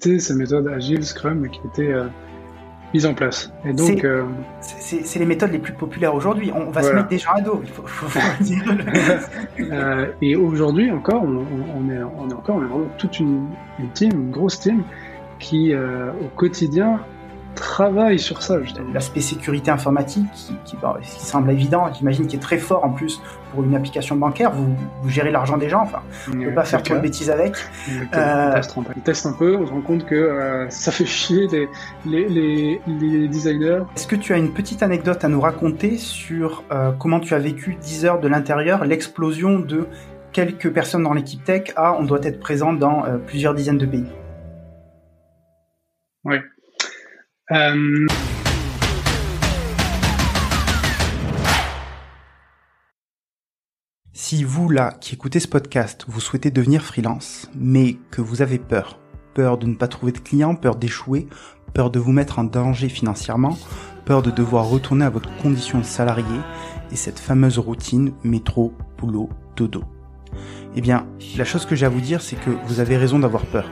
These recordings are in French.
ces méthodes agiles, Scrum, qui étaient mise en place. Et donc, euh, c'est les méthodes les plus populaires aujourd'hui. On va se mettre des gens à dos, il faut, faut, dire. euh, et aujourd'hui encore, on, on, est, on est encore on est vraiment toute une, une team, une grosse team qui, euh, au quotidien, travaille sur ça justement. L'aspect sécurité informatique qui, qui, qui semble évident, j'imagine qui est très fort en plus pour une application bancaire. Vous, vous gérez l'argent des gens, enfin, on ne peut pas faire trop de bêtises avec. Euh... On, teste un peu, on se rend compte que euh, ça fait chier les, les, les, les designers. Est-ce que tu as une petite anecdote à nous raconter sur euh, comment tu as vécu 10 heures de l'intérieur, l'explosion de quelques personnes dans l'équipe tech? À on doit être présent dans euh, plusieurs dizaines de pays Oui. Euh... Si vous, là, qui écoutez ce podcast, vous souhaitez devenir freelance, mais que vous avez peur, peur de ne pas trouver de clients, peur d'échouer, peur de vous mettre en danger financièrement, peur de devoir retourner à votre condition de salarié et cette fameuse routine métro, boulot, dodo. Eh bien, la chose que j'ai à vous dire, c'est que vous avez raison d'avoir peur.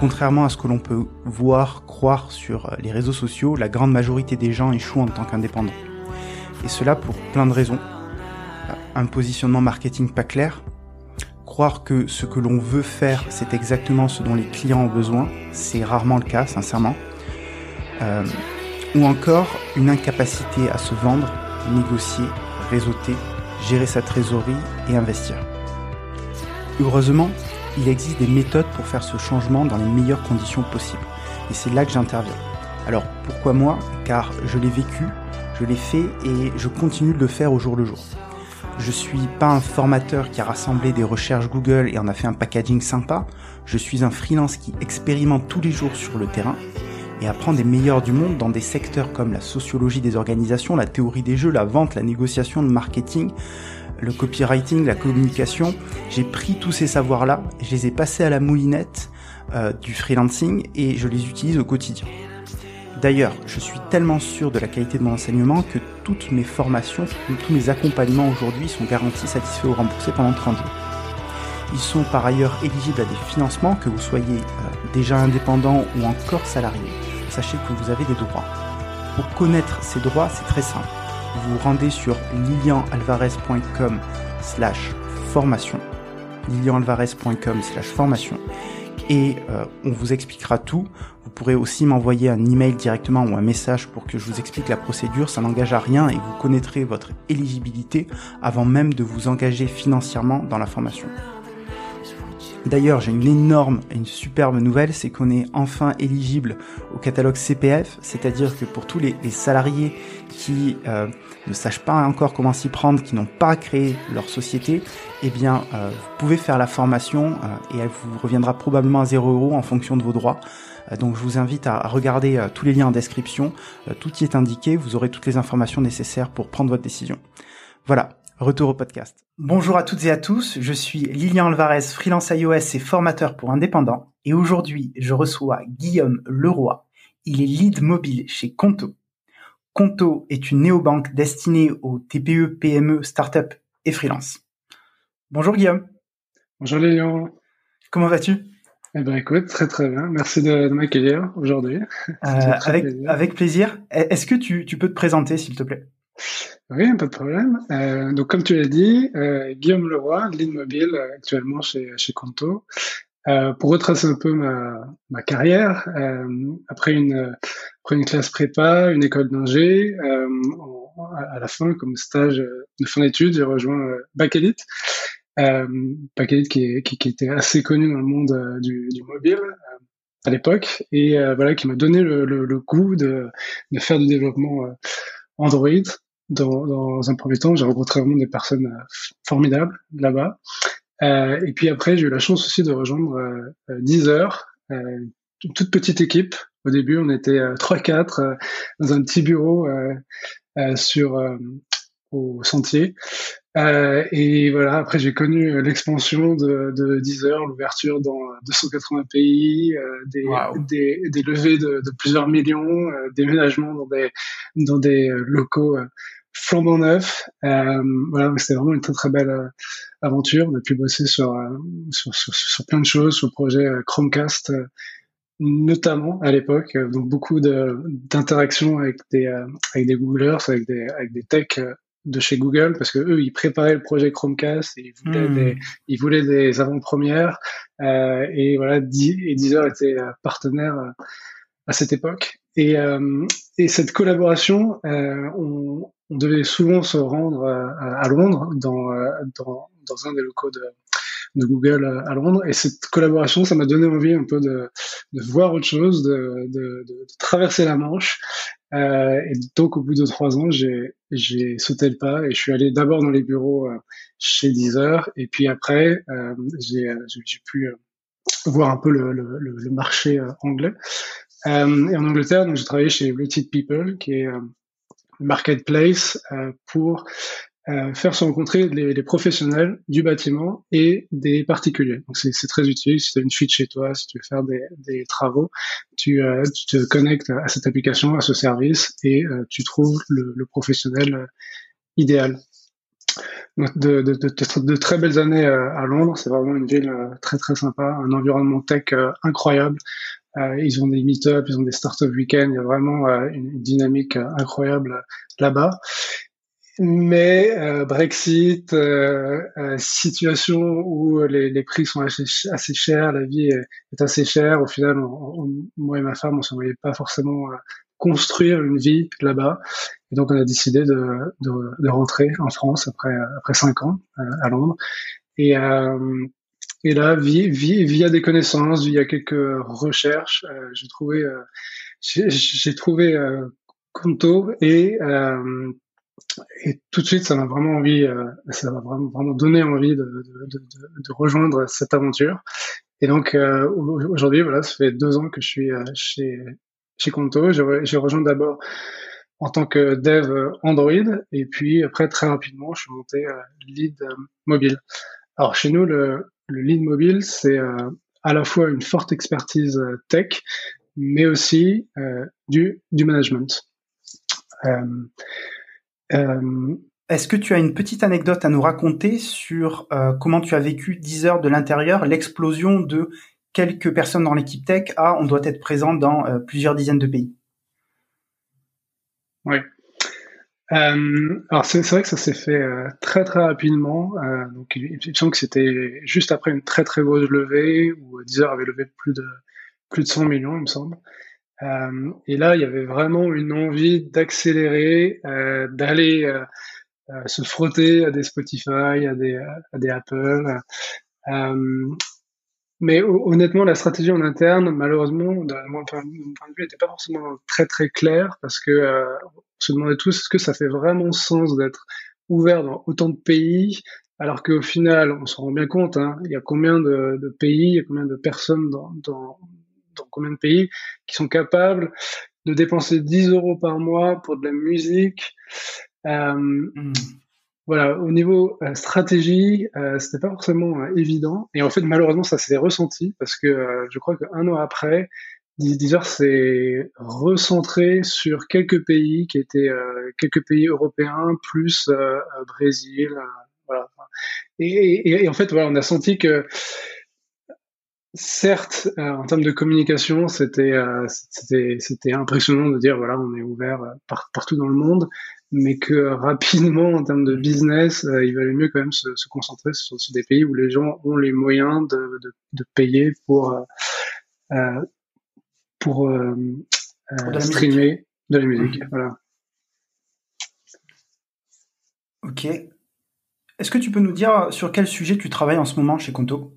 Contrairement à ce que l'on peut voir, croire sur les réseaux sociaux, la grande majorité des gens échouent en tant qu'indépendants. Et cela pour plein de raisons. Un positionnement marketing pas clair, croire que ce que l'on veut faire, c'est exactement ce dont les clients ont besoin, c'est rarement le cas, sincèrement. Euh, ou encore une incapacité à se vendre, négocier, réseauter, gérer sa trésorerie et investir. Heureusement, il existe des méthodes pour faire ce changement dans les meilleures conditions possibles. Et c'est là que j'interviens. Alors pourquoi moi? Car je l'ai vécu, je l'ai fait et je continue de le faire au jour le jour. Je suis pas un formateur qui a rassemblé des recherches Google et en a fait un packaging sympa. Je suis un freelance qui expérimente tous les jours sur le terrain et apprend des meilleurs du monde dans des secteurs comme la sociologie des organisations, la théorie des jeux, la vente, la négociation, le marketing, le copywriting, la communication. J'ai pris tous ces savoirs-là, je les ai passés à la moulinette euh, du freelancing et je les utilise au quotidien. D'ailleurs, je suis tellement sûr de la qualité de mon enseignement que toutes mes formations, tous mes accompagnements aujourd'hui sont garantis, satisfaits ou remboursés pendant 30 jours. Ils sont par ailleurs éligibles à des financements, que vous soyez euh, déjà indépendant ou encore salarié. Sachez que vous avez des droits. Pour connaître ces droits, c'est très simple vous rendez sur lilianalvarez.com slash formation lilianalvarez.com slash formation et euh, on vous expliquera tout. Vous pourrez aussi m'envoyer un email directement ou un message pour que je vous explique la procédure. Ça n'engage à rien et vous connaîtrez votre éligibilité avant même de vous engager financièrement dans la formation. D'ailleurs, j'ai une énorme et une superbe nouvelle, c'est qu'on est enfin éligible au catalogue CPF, c'est-à-dire que pour tous les, salariés qui euh, ne sachent pas encore comment s'y prendre, qui n'ont pas créé leur société, eh bien, euh, vous pouvez faire la formation euh, et elle vous reviendra probablement à 0 euros en fonction de vos droits. Donc, je vous invite à regarder tous les liens en description. tout y est indiqué. Vous aurez toutes les informations nécessaires pour prendre votre décision. Voilà. Retour au podcast. Bonjour à toutes et à tous, je suis Lilian Alvarez, freelance iOS et formateur pour indépendants. Et aujourd'hui, je reçois Guillaume Leroy. Il est lead mobile chez Conto. Conto est une néobanque destinée aux TPE, PME, start-up et freelance. Bonjour Guillaume. Bonjour Lilian. Comment vas-tu? Eh ben écoute, très très bien. Merci de, de m'accueillir aujourd'hui. Euh, avec, plaisir. avec plaisir. Est-ce que tu, tu peux te présenter s'il te plaît? Oui, pas de problème. Euh, donc, comme tu l'as dit, euh, Guillaume Leroy, lead mobile euh, actuellement chez, chez Conto. Euh, pour retracer un peu ma, ma carrière, euh, après une après une classe prépa, une école d'ingé, à la fin, comme stage de fin d'études, j'ai rejoint Bakelite. Euh, Bakelite qui, qui, qui, était assez connu dans le monde du, du mobile à l'époque et voilà qui m'a donné le, le, le, goût de, de faire du développement Android dans, dans un premier temps, j'ai rencontré vraiment des personnes euh, formidables là-bas. Euh, et puis après, j'ai eu la chance aussi de rejoindre euh, Deezer, euh, une toute petite équipe. Au début, on était euh, 3-4 euh, dans un petit bureau sur au sentier. et voilà, après j'ai connu l'expansion de, de Deezer, l'ouverture dans 280 pays, des, wow. des, des, levées de, de plusieurs millions, déménagements dans des, dans des locaux flambant neuf. Euh, voilà, c'était vraiment une très très belle euh, aventure. On a pu bosser sur, euh, sur, sur, sur, plein de choses, sur le projet euh, Chromecast notamment à l'époque, donc beaucoup d'interactions avec des avec des Googlers, avec des avec des techs de chez Google parce que eux ils préparaient le projet Chromecast et ils voulaient hmm. des ils voulaient des avant-premières euh, et voilà et Deezer était partenaire à cette époque et, et cette collaboration on, on, devait souvent se rendre à, à Londres dans, dans dans un des locaux de de Google à Londres. Et cette collaboration, ça m'a donné envie un peu de, de voir autre chose, de, de, de traverser la Manche. Euh, et donc, au bout de trois ans, j'ai, sauté le pas et je suis allé d'abord dans les bureaux euh, chez Deezer. Et puis après, euh, j'ai, euh, pu euh, voir un peu le, le, le marché anglais. et en Angleterre, j'ai travaillé chez Rated People, qui est marketplace pour euh, faire se rencontrer les, les, professionnels du bâtiment et des particuliers. Donc c'est très utile si tu as une fuite chez toi, si tu veux faire des, des travaux, tu, euh, tu, te connectes à cette application, à ce service et euh, tu trouves le, le professionnel euh, idéal. De, de, de, de, très belles années à Londres, c'est vraiment une ville très très sympa, un environnement tech incroyable. Ils ont des meet-ups, ils ont des start-up week-ends, il y a vraiment une dynamique incroyable là-bas. Mais euh, Brexit, euh, euh, situation où les, prix sont assez, chers, la vie est, assez chère. Au final, moi et ma femme, on ne voyait pas forcément construire une vie là-bas. Et donc, on a décidé de, de, de, rentrer en France après après cinq ans à Londres. Et, et là, via, des connaissances, via quelques recherches, j'ai trouvé j'ai trouvé Conto et et tout de suite, ça m'a vraiment envie, euh, ça m'a vraiment, donné envie de, rejoindre cette aventure. Et donc euh, aujourd'hui, voilà, ça fait deux ans que je suis euh, chez chez Conto. J'ai rejoint d'abord en tant que dev Android, et puis après très rapidement, je suis monté lead mobile. Alors chez nous, le, le lead mobile, c'est à la fois une forte expertise tech, mais aussi du du management. Euh, Est-ce que tu as une petite anecdote à nous raconter sur euh, comment tu as vécu 10 heures de l'intérieur, l'explosion de quelques personnes dans l'équipe tech à on doit être présent dans euh, plusieurs dizaines de pays? Oui. Euh, alors c'est vrai que ça s'est fait euh, très très rapidement. Euh, donc il, me semble que c'était juste après une très très grosse levée où Deezer avait levé plus de plus de 100 millions, il me semble. Euh, et là, il y avait vraiment une envie d'accélérer, euh, d'aller euh, euh, se frotter à des Spotify, à des, à des Apple. mais honnêtement, la stratégie en interne, malheureusement, de mon point de vue, n'était pas forcément très très claire parce que on se demandait tous est-ce que ça fait vraiment sens d'être ouvert dans autant de pays alors qu'au final, on se rend bien compte, hein, il y a combien de, de, pays, il y a combien de personnes dans, dans, dans combien de pays qui sont capables de dépenser 10 euros par mois pour de la musique. Euh, hmm. Voilà, au niveau euh, stratégie, euh, c'était pas forcément euh, évident. Et en fait, malheureusement, ça s'est ressenti parce que je crois qu'un an après, Deezer s'est recentré sur quelques pays qui étaient quelques pays européens plus Brésil. voilà. Et, et, et, en fait, voilà, on a senti que Certes, euh, en termes de communication, c'était euh, c'était c'était impressionnant de dire voilà on est ouvert euh, partout dans le monde, mais que rapidement en termes de business, il valait mieux quand même se, se concentrer sur, des pays où les gens ont les moyens de, de, de payer pour pour, pour de streamer de la musique. Mmh. Voilà. Ok. Est-ce que tu peux nous dire sur quel sujet tu travailles en ce moment chez Conto?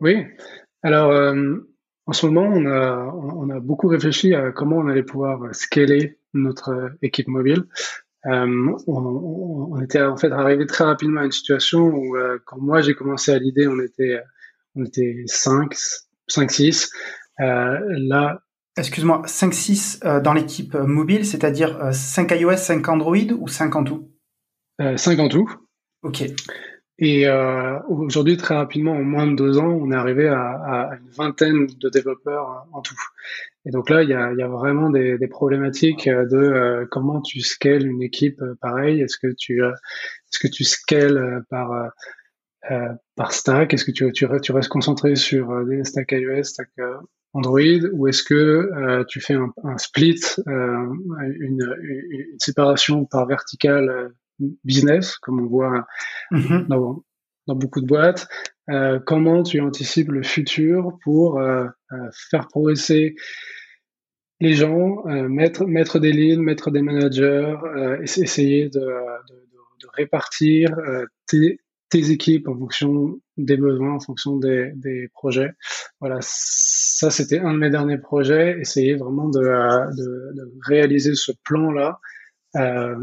Oui, alors euh, en ce moment, on a, on a beaucoup réfléchi à comment on allait pouvoir scaler notre équipe mobile. Euh, on, on, était en fait arrivé très rapidement à une situation où euh, quand moi j'ai commencé à l'idée, on était on était 5, 5 6. Euh, là, excuse-moi, 5 6 euh, dans l'équipe mobile, c'est-à-dire 5 iOS, 5 Android ou 5 en tout 5 en tout. OK. Et euh, aujourd'hui, très rapidement, en moins de deux ans, on est arrivé à, à une vingtaine de développeurs en tout. Et donc là, il y a, il y a vraiment des, des, problématiques de euh, comment tu scales une équipe euh, pareille. Est-ce que tu euh, est-ce que tu scales par par stack? Est-ce que tu, tu, tu restes concentré sur des stacks iOS, stack Android ou est-ce que euh, tu fais un, un split, euh, une, une, séparation par verticale euh, business, comme on voit mm-hmm. dans, dans, beaucoup de boîtes. Euh, comment tu anticipes le futur pour faire progresser les gens, mettre, mettre des lignes, mettre des managers, essayer de, de, de répartir tes, tes équipes en fonction des besoins, en fonction des, des projets. Voilà, ça c'était un de mes derniers projets, essayer vraiment de, de, de réaliser ce plan-là euh,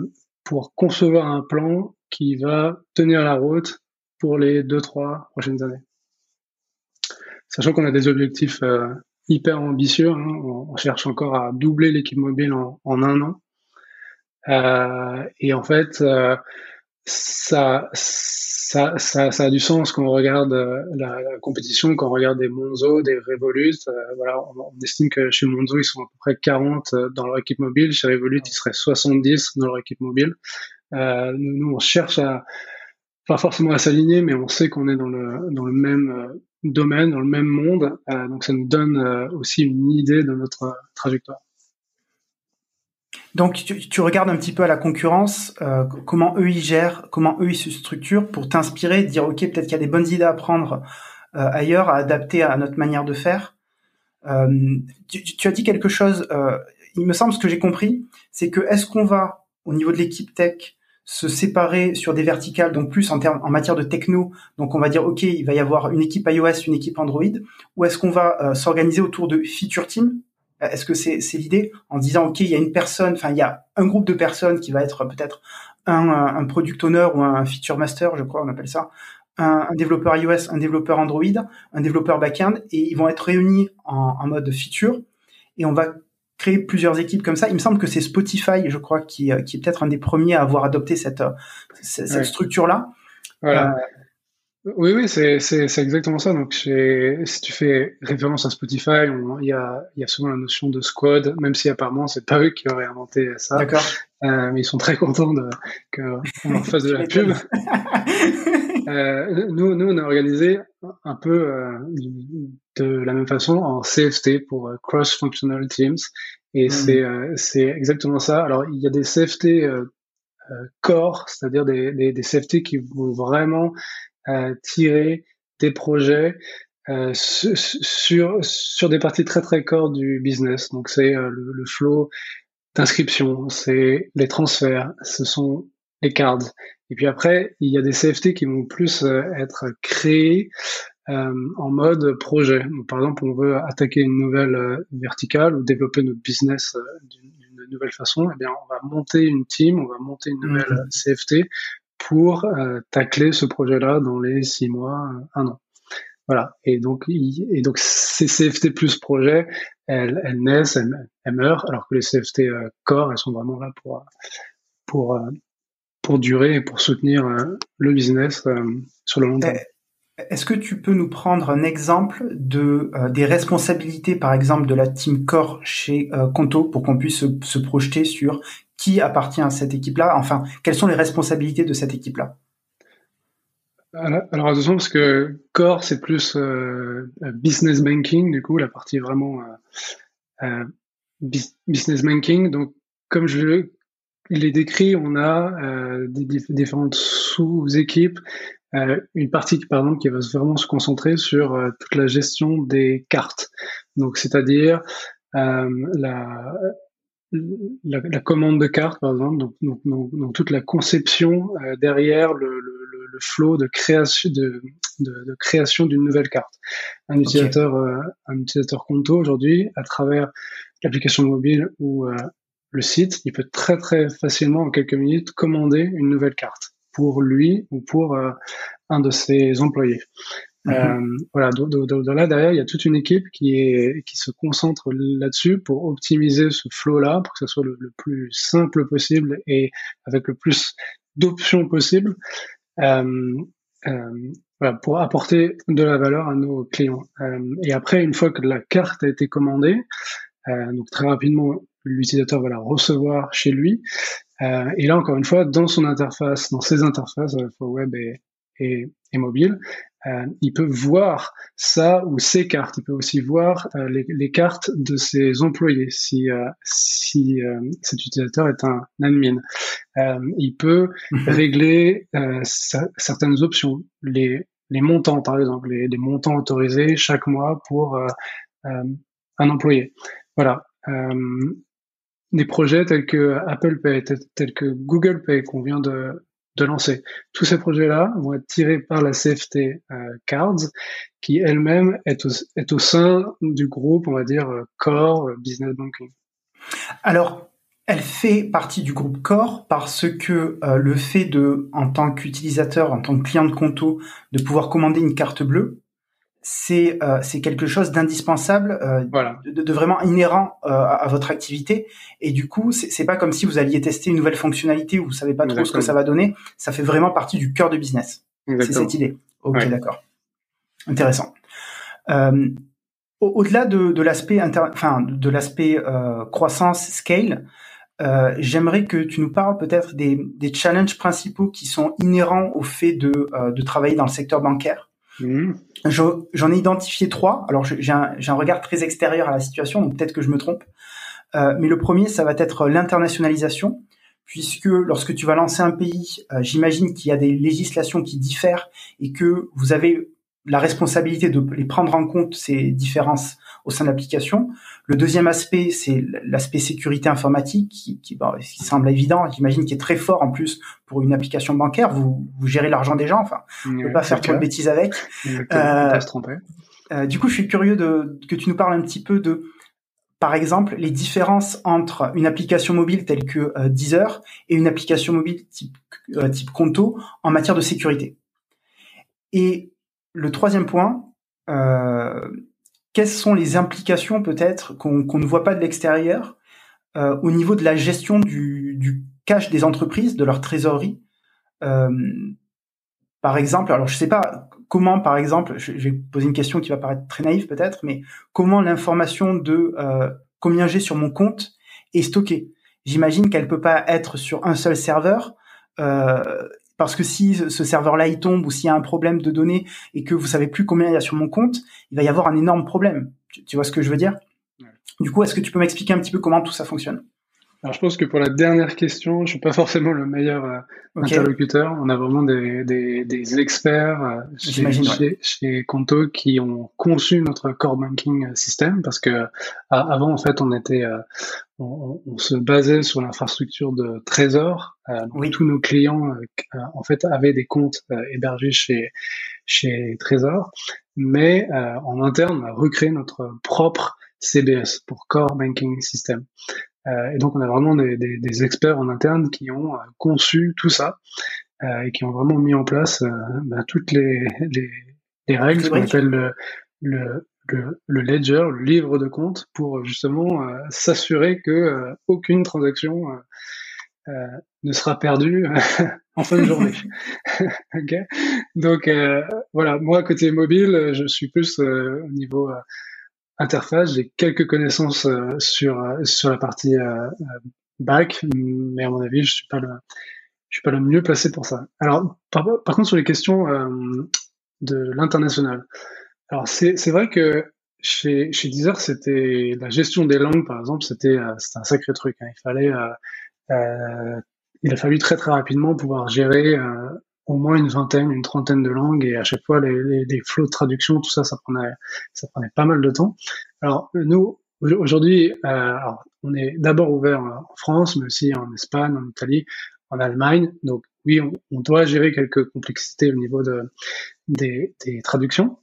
pour concevoir un plan qui va tenir la route pour les deux, trois prochaines années. Sachant qu'on a des objectifs euh, hyper ambitieux, hein, on, cherche encore à doubler l'équipe mobile en, en, un an. Euh, et en fait, euh, ça, ça, ça, ça, a du sens quand on regarde euh, la, compétition, quand on regarde des Monzo, des Revolut. Euh, voilà, on, estime que chez Monzo, ils sont à peu près 40 euh, dans leur équipe mobile. Chez Revolut, ils seraient 70 dans leur équipe mobile. Euh, nous, nous, on cherche à, pas forcément à s'aligner, mais on sait qu'on est dans le, dans le même domaine, dans le même monde. donc ça nous donne aussi une idée de notre trajectoire. Donc tu, regardes un petit peu à la concurrence, euh, comment eux ils gèrent, comment eux ils se structurent pour t'inspirer, dire ok peut-être qu'il y a des bonnes idées à prendre euh, ailleurs, à adapter à notre manière de faire. Euh, tu, as dit quelque chose, il me semble ce que j'ai compris, c'est que est-ce qu'on va au niveau de l'équipe tech se séparer sur des verticales, donc plus en termes en matière de techno, donc on va dire ok il va y avoir une équipe iOS, une équipe Android, ou est-ce qu'on va s'organiser autour de feature team? Est-ce que c'est l'idée en disant ok il y a une personne, enfin il y a un groupe de personnes qui va être peut-être un, un product owner ou un feature master, je crois on appelle ça, un, développeur iOS, un développeur Android, un développeur backend et ils vont être réunis en, en mode feature et on va créer plusieurs équipes comme ça. Il me semble que c'est Spotify, je crois, qui, qui est peut-être un des premiers à avoir adopté cette, cette, structure-là. Voilà. Euh, oui, oui, c'est, c'est, c'est exactement ça. Donc, si tu fais référence à Spotify, il y a, y a souvent la notion de squad, même si apparemment c'est pas eux qui auraient inventé ça. D'accord. Euh, mais ils sont très contents de, qu'on leur fasse de la pub. euh, nous, nous, on a organisé un peu euh, de la même façon en CFT pour euh, Cross Functional Teams. Et hmm. c'est, euh, c'est exactement ça. Alors, il y a des CFT core, c'est-à-dire des, des, des CFT qui vont vraiment tirer des projets euh, sur sur des parties très très core du business. Donc c'est euh, le, le, flow d'inscription, c'est les transferts, ce sont les cards. Et puis après, il y a des CFT qui vont plus euh, être créés euh, en mode projet. Donc, par exemple, on veut attaquer une nouvelle verticale ou développer notre business d'une nouvelle façon. Eh bien, on va monter une team, on va monter une nouvelle mmh. CFT pour euh, tacler ce projet-là dans les six mois, un an. Voilà. Et donc, et donc ces CFT plus projets, elles, naissent, elles, meurent, alors que les CFT euh, core, elles sont vraiment là pour pour euh, pour durer et pour soutenir euh, le business sur le long terme. Est-ce que tu peux nous prendre un exemple de des responsabilités, par exemple, de la team core chez Conto pour qu'on puisse se, se, projeter sur qui appartient à cette équipe-là. Enfin, quelles sont les responsabilités de cette équipe-là? Alors attention parce que core c'est plus euh, business banking du coup la partie vraiment euh, euh business banking. Donc comme je l'ai décrit on a euh, différentes sous-équipes euh, une partie par exemple qui va vraiment se concentrer sur toute la gestion des cartes. Donc c'est-à-dire la la, la, commande de cartes, par exemple, donc, donc, donc, toute la conception euh, derrière le, le, le, flow de création de, de, de création d'une nouvelle carte. Un utilisateur, euh, un utilisateur Conto aujourd'hui, à travers l'application mobile ou euh, le site, il peut très très facilement en quelques minutes commander une nouvelle carte pour lui ou pour un de ses employés. Mhm. Euh, voilà, donc, là derrière, il y a toute une équipe qui est qui se concentre là-dessus pour optimiser ce flow-là, pour que ce soit le, plus simple possible et avec le plus d'options possible, euh, euh, voilà, pour apporter de la valeur à nos clients. Euh, et après, une fois que la carte a été commandée, euh, donc très rapidement, l'utilisateur va la recevoir chez lui. et là, encore une fois, dans son interface, dans ses interfaces, web et, et, et mobile, euh, il peut voir ça ou ses cartes. Il peut aussi voir euh, les, les, cartes de ses employés si, euh, si cet utilisateur est un admin. il peut mhm. régler certaines options, les, les montants par exemple, les, les, montants autorisés chaque mois pour un employé. Voilà. des projets tels que Apple Pay, tels que Google Pay qu'on vient de, lancer. Tous ces projets-là vont être tirés par la CFT euh, Cards, qui elle-même est au, est au sein du groupe, on va dire, euh, Core euh, Business Banking. Alors, elle fait partie du groupe Core parce que le fait de, en tant qu'utilisateur, en tant que client de Conto, de pouvoir commander une carte bleue, c'est euh, c'est quelque chose d'indispensable, euh, de, de, vraiment inhérent euh, à, votre activité. Et du coup, c'est pas comme si vous alliez tester une nouvelle fonctionnalité où vous savez pas trop ce que ça va donner. Ça fait vraiment partie du cœur de business. C'est cette idée. Ok, d'accord. Intéressant. Euh, Au-delà de, de l'aspect enfin de l'aspect euh, croissance scale, euh, j'aimerais que tu nous parles peut-être des, des challenges principaux qui sont inhérents au fait de, de travailler dans le secteur bancaire. Mmh. J'en ai identifié trois. Alors j'ai un, un, regard très extérieur à la situation, donc peut-être que je me trompe. Euh, mais le premier, ça va être l'internationalisation, puisque lorsque tu vas lancer un pays, euh, j'imagine qu'il y a des législations qui diffèrent et que vous avez la responsabilité de les prendre en compte ces différences au sein de l'application. Le deuxième aspect, c'est l'aspect sécurité informatique, qui, qui, qui semble évident, j'imagine, qui est très fort en plus pour une application bancaire. Vous, vous gérez l'argent des gens, enfin, vous ne pas faire trop de bêtises avec. Euh, euh, du coup, je suis curieux de que tu nous parles un petit peu de, par exemple, les différences entre une application mobile telle que euh, Deezer et une application mobile type, euh, type Conto en matière de sécurité. Et le troisième point, euh, quelles sont les implications peut-être qu'on ne voit pas de l'extérieur euh, au niveau de la gestion du, du, cash des entreprises, de leur trésorerie euh, Par exemple, alors je sais pas comment, par exemple, je, vais poser une question qui va paraître très naïve peut-être, mais comment l'information de euh, combien j'ai sur mon compte est stockée? J'imagine qu'elle peut pas être sur un seul serveur. Parce que si ce serveur-là il tombe ou s'il y a un problème de données et que vous savez plus combien il y a sur mon compte, il va y avoir un énorme problème. Tu, vois ce que je veux dire? Du coup, est-ce que tu peux m'expliquer un petit peu comment tout ça fonctionne? Alors, je pense que pour la dernière question, je suis pas forcément le meilleur euh, interlocuteur. On a vraiment des, des, des experts euh, chez, chez, Conto qui ont conçu notre core banking system parce que avant, en fait, on était, euh, on, on, se basait sur l'infrastructure de Trésor. oui. Tous nos clients, en fait, avaient des comptes hébergés chez chez Trésor, mais en interne, on a recréé notre propre CBS pour Core Banking System. Euh, et donc on a vraiment des, des, des, experts en interne qui ont euh, conçu tout ça euh, et qui ont vraiment mis en place bah, toutes les, les, les règles, ce qu'on appelle le, le, le, ledger, le livre de compte, pour justement s'assurer que aucune transaction ne sera perdue en fin de journée. okay Donc voilà, moi côté mobile, je suis plus au niveau interface, j'ai quelques connaissances euh, sur euh, sur la partie euh, back, mais à mon avis, je suis pas le je suis pas le mieux placé pour ça. Alors, par, contre, sur les questions de l'international, alors c'est c'est vrai que chez chez Deezer, c'était la gestion des langues, par exemple, c'était c'était un sacré truc. Hein. Il fallait il a fallu très très rapidement pouvoir gérer au moins une vingtaine, une trentaine de langues et à chaque fois les, les, les flots de traduction, tout ça, ça prenait, ça prenait pas mal de temps. Alors nous, aujourd'hui, euh, on est d'abord ouvert en France, mais aussi en Espagne, en Italie, en Allemagne. Donc oui, on, on doit gérer quelques complexités au niveau de, des, des traductions.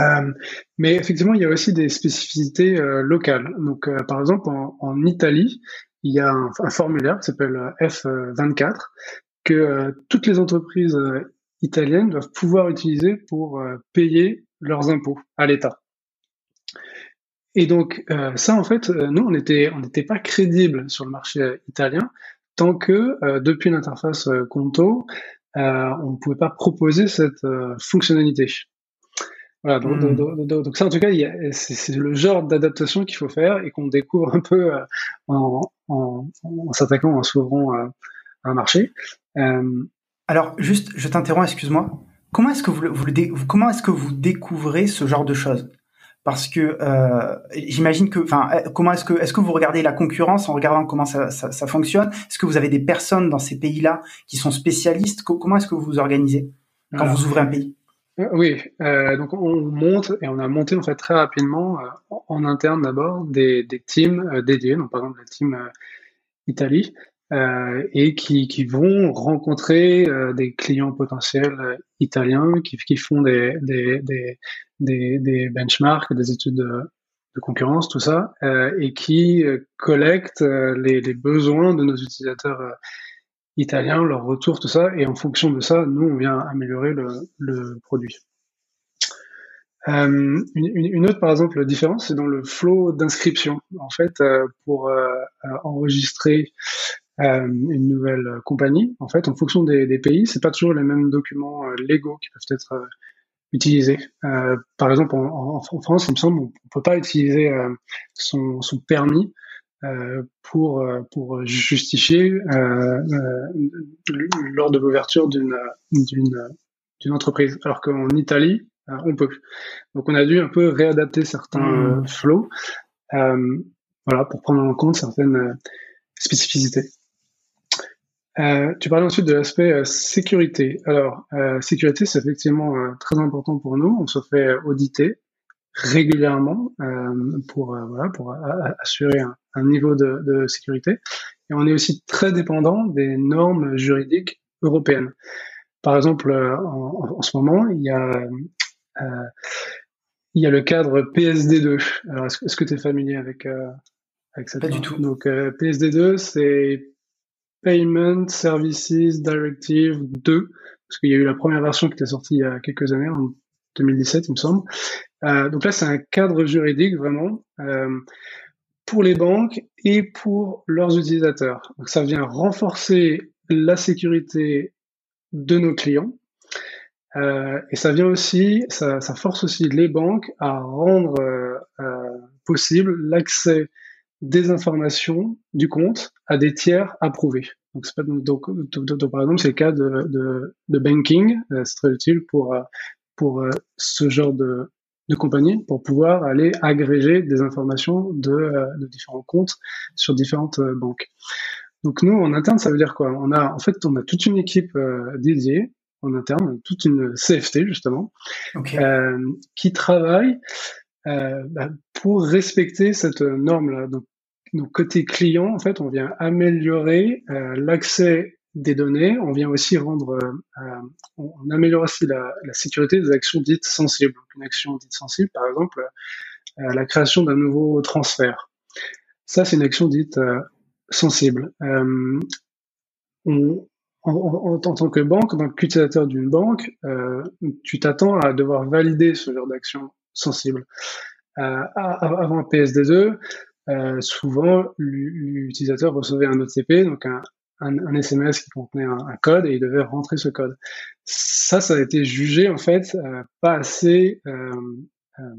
Euh, mais effectivement, il y a aussi des spécificités euh, locales. Donc, euh, par exemple, en, en, Italie, il y a un, un formulaire qui s'appelle F24 que euh, toutes les entreprises euh, italiennes doivent pouvoir utiliser pour euh, payer leurs impôts à l'État. Et donc ça, en fait, nous, on n'était on pas crédible sur le marché italien tant que depuis l'interface Conto, on ne pouvait pas proposer cette fonctionnalité. Voilà, donc, hmm. donc, ça, en tout cas, c'est le genre d'adaptation qu'il faut faire et qu'on découvre un peu en, en, en s'attaquant, en s'ouvrant un marché. Euh, Alors, juste, je t'interromps, excuse-moi. comment est-ce que vous, vous, comment est-ce que vous découvrez ce genre de choses? Parce que euh, j'imagine que, enfin, euh, comment est-ce que est-ce que vous regardez la concurrence en regardant comment ça, ça, ça fonctionne? Est-ce que vous avez des personnes dans ces pays-là qui sont spécialistes? Comment est-ce que vous vous organisez quand vous ouvrez un pays? euh, Oui, euh, donc on monte et on a monté en fait très rapidement euh, en interne d'abord des, des teams dédiés, donc par exemple la team Italie, euh, et qui, qui, vont rencontrer euh, des clients potentiels italiens qui, qui font des, des, des, des, benchmarks, des études de, concurrence, tout ça, euh, et qui collectent les, besoins de nos utilisateurs italiens, leur retour, tout ça, et en fonction de ça, nous, on vient améliorer le, produit. Euh, une, autre, par exemple, différence, c'est dans le flow d'inscription. En fait, euh, pour euh, enregistrer euh, une nouvelle compagnie. En fait, en fonction des, des pays, c'est pas toujours les mêmes documents euh, légaux qui peuvent être euh, utilisés. par exemple, en, en, France, il me semble, on peut pas utiliser son, son, permis pour pour justifier lors de l'ouverture d'une d'une d'une entreprise, alors qu'en Italie, on peut. Donc, on a dû un peu réadapter certains mmh. flows, voilà, pour prendre en compte certaines spécificités. Euh, tu parlais ensuite de l'aspect euh, sécurité. Alors, euh, sécurité, c'est effectivement euh, très important pour nous. On se fait auditer régulièrement pour voilà pour assurer un, un niveau de, de, sécurité. Et on est aussi très dépendant des normes juridiques européennes. Par exemple, en, en ce moment, il y a il y a le cadre PSD2. Alors, est-ce, que tu es familier avec avec cette Pas du tout. Donc, PSD2, c'est Payment Services Directive 2, parce qu'il y a eu la première version qui était sortie il y a quelques années, en 2017 il me semble. Euh, donc là c'est un cadre juridique vraiment euh, pour les banques et pour leurs utilisateurs. Donc ça vient renforcer la sécurité de nos clients. Euh, et ça vient aussi, ça, force aussi les banques à rendre possible l'accès des informations du compte à des tiers approuvés. Donc, pas, donc, donc, par exemple, c'est le cas de, de, de banking, euh, c'est très utile pour, euh, pour euh, ce genre de, de compagnie, pour pouvoir aller agréger des informations de, de différents comptes sur différentes banques. Donc nous, en interne, ça veut dire quoi? On a en fait, on a toute une équipe dédiée en interne, toute une CFT justement, qui travaille bah, pour respecter cette norme-là. Donc donc côté client, en fait, on vient améliorer euh, l'accès des données. On vient aussi rendre, euh, euh, on améliore aussi la, la, sécurité des actions dites sensibles. Une action dite sensible, par exemple, la création d'un nouveau transfert. Ça, c'est une action dite sensible. On, en, en, en, tant que banque, donc utilisateur d'une banque, tu t'attends à devoir valider ce genre d'action sensible. avant PSD2, euh, souvent l'utilisateur recevait un OTP, donc un, SMS qui contenait un, code et il devait rentrer ce code. Ça, ça a été jugé en fait euh, pas assez euh, euh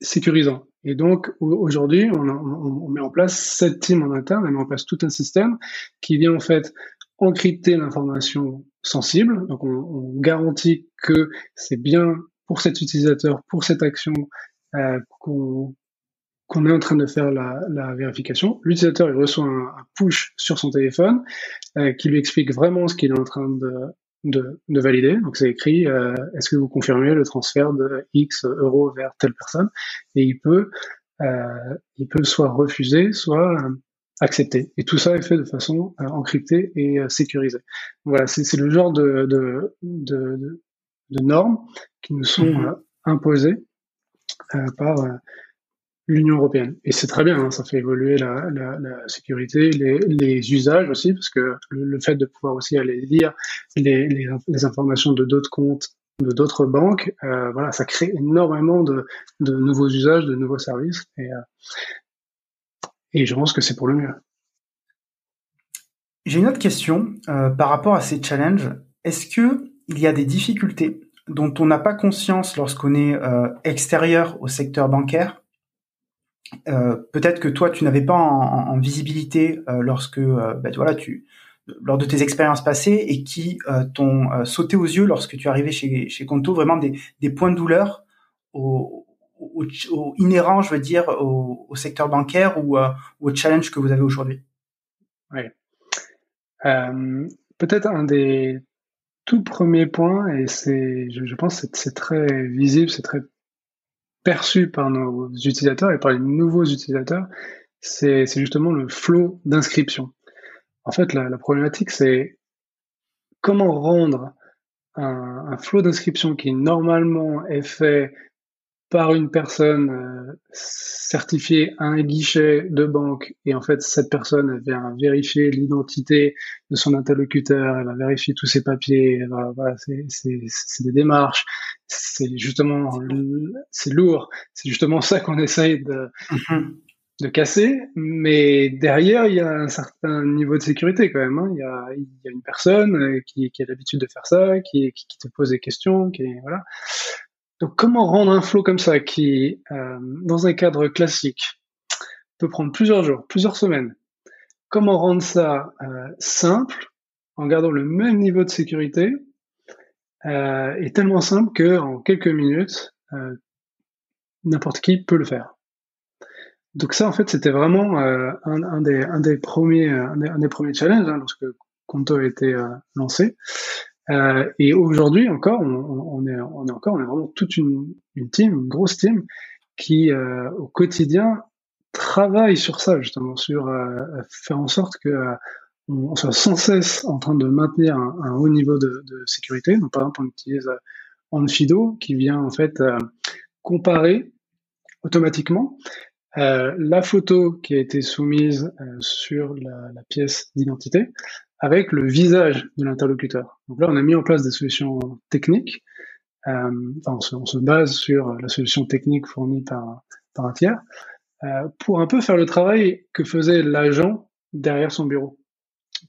sécurisant. Et donc aujourd'hui, on, met en place cette team en interne, on met en place tout un système qui vient en fait encrypter l'information sensible. Donc on, on garantit que c'est bien pour cet utilisateur, pour cette action euh, qu'on qu'on est en train de faire la, la vérification. L'utilisateur il reçoit un, push sur son téléphone euh, qui lui explique vraiment ce qu'il est en train de, de, de valider. Donc c'est écrit euh, est-ce que vous confirmez le transfert de X euros vers telle personne? Et il peut euh, il peut soit refuser, soit accepter. Et tout ça est fait de façon encryptée et sécurisée. Voilà, c'est le genre de, de, de, de, normes qui nous sont mm-hmm. imposées par l'Union européenne. Et c'est très bien, hein, ça fait évoluer la, la, la sécurité, les, les, usages aussi, parce que le, fait de pouvoir aussi aller lire les, les, les informations de d'autres comptes, de d'autres banques, euh, voilà, ça crée énormément de, de, nouveaux usages, de nouveaux services, et, euh, et je pense que c'est pour le mieux. J'ai une autre question euh, par rapport à ces challenges. Est-ce que il y a des difficultés dont on n'a pas conscience lorsqu'on est euh, extérieur au secteur bancaire? Euh, peut-être que toi tu n'avais pas en, en visibilité euh, lorsque euh, bah, voilà tu lors de tes expériences passées et qui t'ont sauté aux yeux lorsque tu arrivé chez, chez Conto, vraiment des, des points de douleur au, au, au, inhérent, je veux dire, au, au secteur bancaire ou, au challenge que vous avez aujourd'hui? Oui. Euh, Peut-être un des tout premiers points, et c'est, je, je pense que c'est très visible, c'est très perçu par nos utilisateurs et par les nouveaux utilisateurs, c'est justement le flot d'inscription. En fait, la, problématique, c'est comment rendre un, un flot d'inscription qui normalement est fait par une personne euh, certifiée à un guichet de banque et en fait cette personne elle vient vérifier l'identité de son interlocuteur, elle va vérifier tous ses papiers, voilà, c'est des démarches, c'est justement c'est lourd, c'est justement ça qu'on essaye de mm-hmm. de casser, mais derrière il y a un certain niveau de sécurité quand même. Hein. Il, y a, il, y a, une personne euh, qui, qui a l'habitude de faire ça, qui, qui, qui, te pose des questions, qui voilà. Comment rendre un flow comme ça qui, euh, dans un cadre classique, peut prendre plusieurs jours, plusieurs semaines? Comment rendre ça euh, simple en gardant le même niveau de sécurité euh, et tellement simple que en quelques minutes, euh, n'importe qui peut le faire? Donc ça, en fait, c'était vraiment un des premiers challenges hein, lorsque Conto a été lancé. Euh, et aujourd'hui encore, on, on, est, on est encore, on est vraiment toute une, une team, une grosse team qui euh, au quotidien travaille sur ça justement, sur euh, faire en sorte que euh, on soit sans cesse en train de maintenir un, un haut niveau de, de, sécurité. Donc par exemple, on utilise Onfido qui vient en fait comparer automatiquement euh, la photo qui a été soumise euh, sur la, la pièce d'identité avec le visage de l'interlocuteur. Donc là, on a mis en place des solutions techniques. Euh, enfin, on se, on se, base sur la solution technique fournie par, par un tiers euh, pour un peu faire le travail que faisait l'agent derrière son bureau,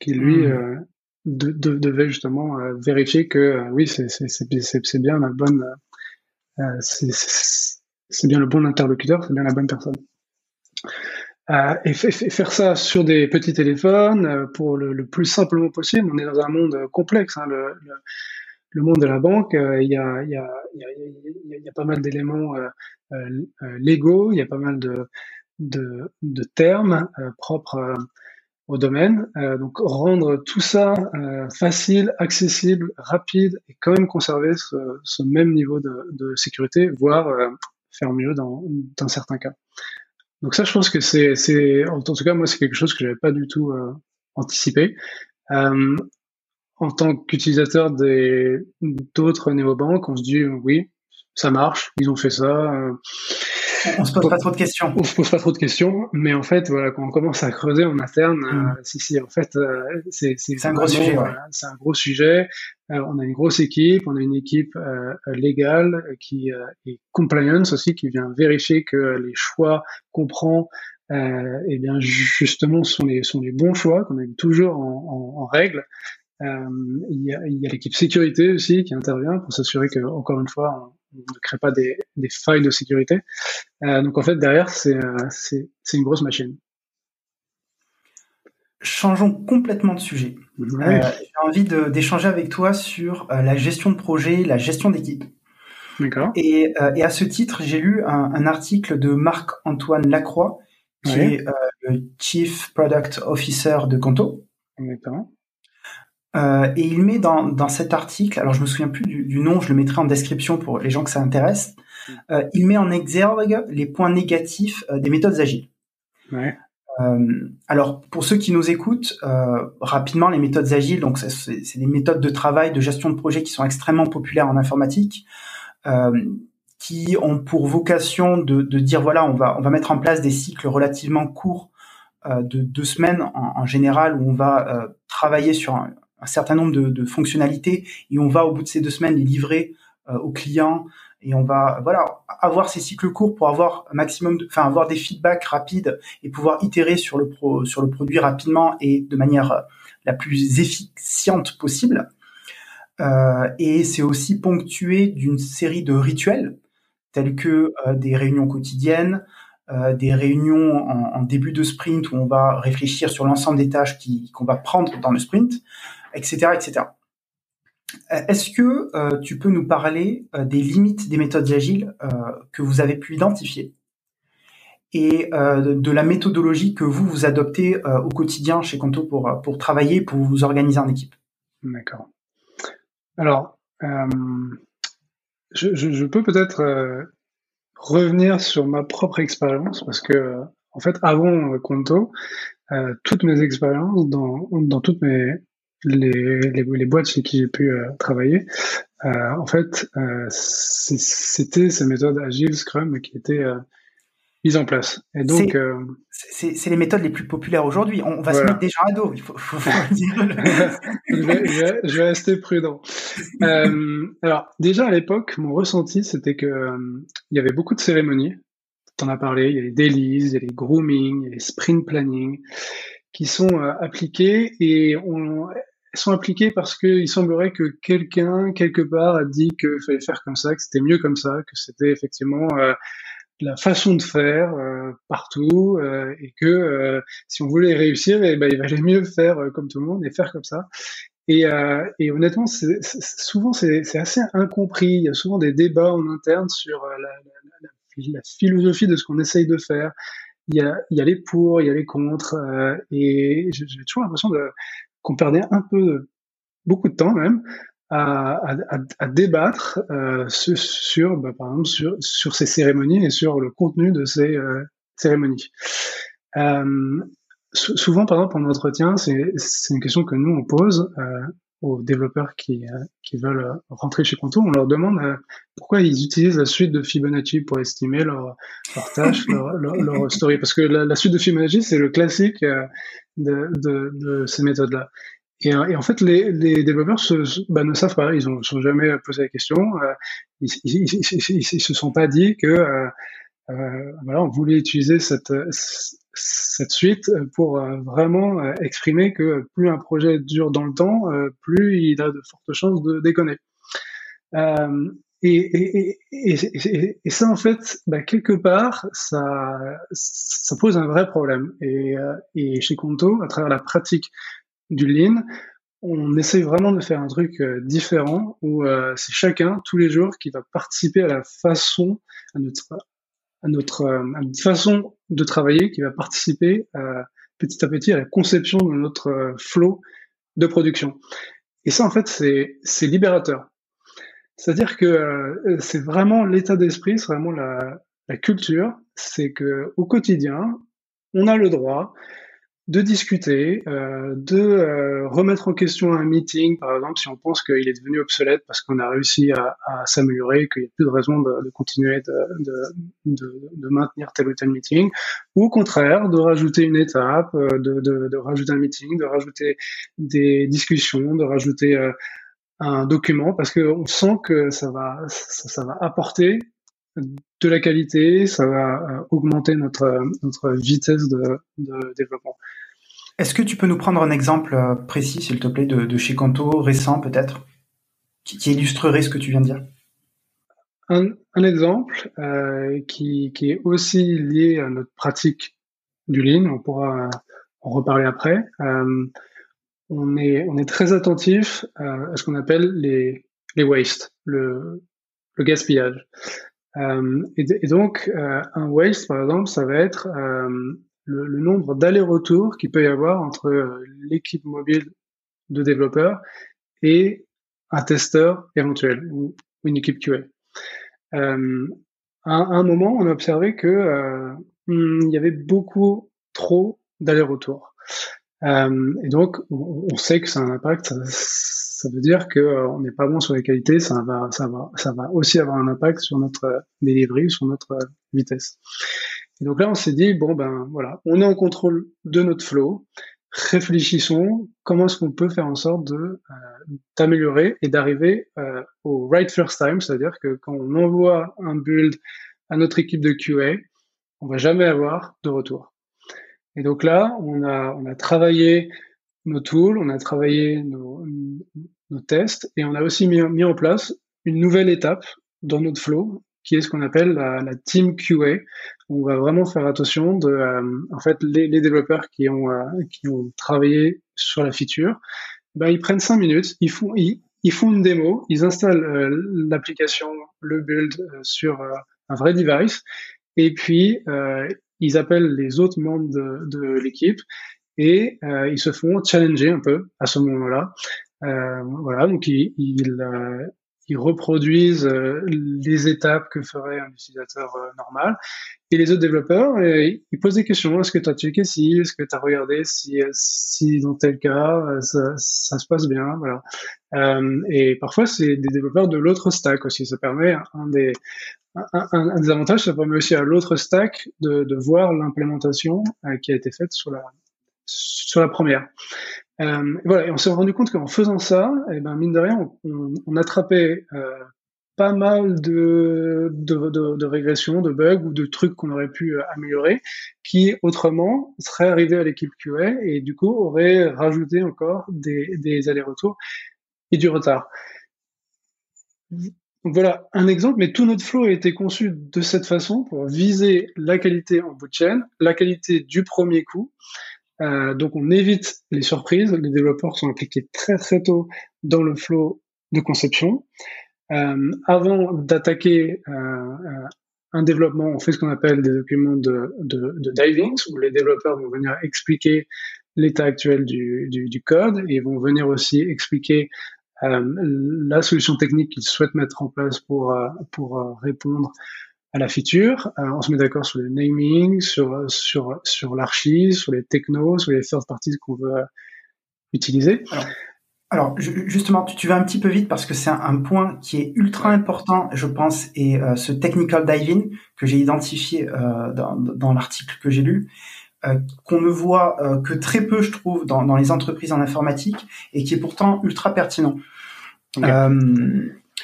qui lui mmh. euh, de, de, devait justement vérifier que oui, c'est bien la bonne, c'est bien le bon interlocuteur, c'est bien la bonne personne. Euh, et faire ça sur des petits téléphones euh, pour le, plus simplement possible. On est dans un monde complexe. Hein, le, le, le, monde de la banque, euh, il y, a, y, a, y, a, y, a, pas mal d'éléments légaux, il y a pas mal de, de, de termes propres au domaine. donc rendre tout ça facile, accessible, rapide et quand même conserver ce, ce même niveau de, de sécurité, voire faire mieux dans, dans certains cas. Donc ça, je pense que c'est, en tout cas moi, c'est quelque chose que j'avais pas du tout euh, anticipé. Euh, en tant qu'utilisateur des d'autres néobanques, on se dit oui, ça marche, ils ont fait ça. Euh, on se pose pas trop de questions. On se pose pas trop de questions, mais en fait, voilà, quand on commence à creuser en interne, mm. euh, si, si, en fait, euh, c'est un gros sujet. Ouais. c'est un gros sujet. Euh, on a une grosse équipe, on a une équipe euh, légale qui est compliance aussi, qui vient vérifier que les choix qu'on prend, eh bien justement, sont les sont les bons choix, qu'on a toujours en, en, en règle. il y a, a l'équipe sécurité aussi qui intervient pour s'assurer que, encore une fois, ne crée pas des, des failles de sécurité. Euh, donc en fait, derrière, c'est euh, une grosse machine. Changeons complètement de sujet. Euh, J'ai envie d'échanger avec toi sur la gestion de projet, la gestion d'équipe. D'accord. Et, euh, et, à ce titre, j'ai lu un, un, article de Marc-Antoine Lacroix, qui est le Chief Product Officer de Conto. Euh, et il met dans, dans cet article, alors je me souviens plus du, du, nom, je le mettrai en description pour les gens que ça intéresse. Euh, il met en exergue les points négatifs euh, des méthodes agiles. Ouais. Euh, alors pour ceux qui nous écoutent, euh, rapidement les méthodes agiles, donc c'est des méthodes de travail, de gestion de projet qui sont extrêmement populaires en informatique, qui ont pour vocation de, de, dire voilà on va on va mettre en place des cycles relativement courts de deux semaines en, en, général où on va travailler sur un, un certain nombre de, fonctionnalités et on va au bout de ces deux semaines les livrer euh, aux clients et on va voilà avoir ces cycles courts pour avoir un maximum de, enfin avoir des feedbacks rapides et pouvoir itérer sur le pro, sur le produit rapidement et de manière euh, la plus efficiente possible. Euh, et c'est aussi ponctué d'une série de rituels tels que des réunions quotidiennes, des réunions en, début de sprint où on va réfléchir sur l'ensemble des tâches qu'on va prendre dans le sprint, etc., etc. Est-ce que tu peux nous parler des limites des méthodes agiles que vous avez pu identifier et de la méthodologie que vous vous adoptez au quotidien chez Conto pour pour travailler, pour vous organiser en équipe? D'accord. Alors, je, peux peut-être euh, revenir sur ma propre expérience parce que, en fait, avant euh, Conto, euh, toutes mes expériences dans, dans toutes mes les, les, boîtes chez qui j'ai pu travailler, en fait, c'était ces méthodes agiles Scrum qui étaient mise en place. Et donc, euh, c'est les méthodes les plus populaires aujourd'hui. On va se mettre des gens à dos. Il faut, dire. je, vais, rester prudent. Euh, alors, déjà à l'époque, mon ressenti, c'était que euh, il y avait beaucoup de cérémonies. Tu en as parlé. Il y a les dailies, il y a les grooming, il y a les sprint planning, qui sont appliqués et on, sont appliquées parce qu'il semblerait que quelqu'un quelque part a dit qu'il fallait faire comme ça, que c'était mieux comme ça, que c'était effectivement la façon de faire euh, partout euh, et que euh, si on voulait réussir, eh ben, il valait mieux faire comme tout le monde et faire comme ça. Et, et honnêtement, c'est, souvent c'est, assez incompris. Il y a souvent des débats en interne sur la, la, la, philosophie de ce qu'on essaye de faire. Il y a, il y a les pour, il y a les contre, et j'ai, toujours l'impression de, qu'on perdait un peu, beaucoup de temps même, à, débattre euh, sur, bah, par exemple, sur, ces cérémonies et sur le contenu de ces euh, cérémonies. Euh, souvent, par exemple, en entretien, c'est une question que nous on pose aux développeurs qui, veulent rentrer chez Contour. On leur demande pourquoi ils utilisent la suite de Fibonacci pour estimer leur, leur tâche, leur, leur, story. Parce que la suite de Fibonacci, c'est le classique de, de, de ces méthodes-là. Et, euh, et, en fait, les, les développeurs se, bah, ne savent pas, ils ne sont jamais posé la question, euh, ils, ils, se sont pas dit que euh, euh, voilà, on voulait utiliser cette, cette suite pour vraiment exprimer que plus un projet dure dans le temps, plus il a de fortes chances de déconner. Et, et, et, ça, en fait, bah, quelque part, ça, ça pose un vrai problème. Et, et chez Conto, à travers la pratique du lean, on essaye vraiment de faire un truc euh, différent où euh, c'est chacun tous les jours qui va participer à la façon, à notre, à notre, euh, façon de travailler, qui va participer petit à petit à la conception de notre flow de production. Et ça, en fait, c'est libérateur. C'est-à-dire que c'est vraiment l'état d'esprit, c'est vraiment la, culture, c'est que au quotidien, on a le droit de discuter, euh, de euh, remettre en question un meeting, par exemple, si on pense qu'il est devenu obsolète parce qu'on a réussi à, à s'améliorer, qu'il n'y a plus de raison de, de continuer de, maintenir tel ou tel meeting, ou au contraire, de rajouter une étape, euh, de, rajouter un meeting, de rajouter des discussions, de rajouter euh, un document, parce qu'on sent que ça va, ça, ça va apporter de la qualité, ça va euh, augmenter notre, notre vitesse de, de développement. Est-ce que tu peux nous prendre un exemple euh, précis, s'il te plaît, de, de chez Conto, récent peut-être, qui, qui, illustrerait ce que tu viens de dire? Un, un, exemple euh, qui, qui, est aussi lié à notre pratique du Lean, on pourra en reparler après. Euh, on, est, très attentif euh, à ce qu'on appelle les, les wastes, le, gaspillage. Euh, et, donc, euh, un waste, par exemple, ça va être le, nombre d'allers-retours qu'il peut y avoir entre l'équipe mobile de développeurs et un testeur éventuel ou une équipe QA. À, un moment, on a observé que hmm, il y avait beaucoup trop d'allers-retours. Euh, et donc, on, sait que ça a un impact, ça veut dire que euh, on n'est pas bon sur les qualités, ça va, ça va, ça va aussi avoir un impact sur notre euh, delivery, sur notre euh, vitesse. Et donc là, on s'est dit bon ben voilà, on est en contrôle de notre flow. Réfléchissons comment est-ce qu'on peut faire en sorte de d'améliorer et d'arriver au right first time, c'est-à-dire que quand on envoie un build à notre équipe de QA, on va jamais avoir de retour. Et donc là, on a on a travaillé nos tools, on a travaillé nos, nos tests et on a aussi mis, mis, en place une nouvelle étape dans notre flow qui est ce qu'on appelle la, team QA. On va vraiment faire attention de, en fait, les, développeurs qui ont qui ont travaillé sur la feature, ben, ils prennent cinq minutes, ils font ils, ils font une démo, ils installent l'application, le build sur un vrai device, et puis ils appellent les autres membres de, de l'équipe et euh, ils se font challenger un peu à ce moment-là. Euh, voilà, donc ils, ils, euh, ils reproduisent euh, les étapes que ferait un utilisateur euh, normal. Et les autres développeurs, ils posent des questions. Est-ce que tu as checké si Est-ce que tu as regardé si, si dans tel cas, ça, ça se passe bien? Voilà. et parfois, c'est des développeurs de l'autre stack aussi. Ça permet un des, un, un, des avantages, ça permet aussi à l'autre stack de, de voir l'implémentation qui a été faite sur la, sur la première. Euh, voilà, et on s'est rendu compte qu'en faisant ça, eh ben mine de rien, on, on, attrapait euh, pas mal de, de, de, de, régressions, de bugs ou de trucs qu'on aurait pu euh, améliorer, qui autrement seraient arrivés à l'équipe QA et du coup auraient rajouté encore des, des allers-retours et du retard. Donc voilà un exemple, mais tout notre flow a été conçu de cette façon pour viser la qualité en bout de chaîne, la qualité du premier coup, euh, donc on évite les surprises. Les développeurs sont impliqués très très tôt dans le flow de conception. Euh, avant d'attaquer euh, euh, un développement, on fait ce qu'on appelle des documents de, de, de diving, où les développeurs vont venir expliquer l'état actuel du, du, du, code et vont venir aussi expliquer euh, la solution technique qu'ils souhaitent mettre en place pour, pour répondre à la feature. Euh, on se met d'accord sur le naming, sur sur sur l'archi, sur les technos, sur les third parties qu'on veut utiliser. Alors, justement, tu, vas un petit peu vite parce que c'est un, point qui est ultra important, je pense, et euh, ce technical diving que j'ai identifié euh, dans, dans l'article que j'ai lu, qu'on ne voit que très peu, je trouve, dans, dans, les entreprises en informatique et qui est pourtant ultra pertinent.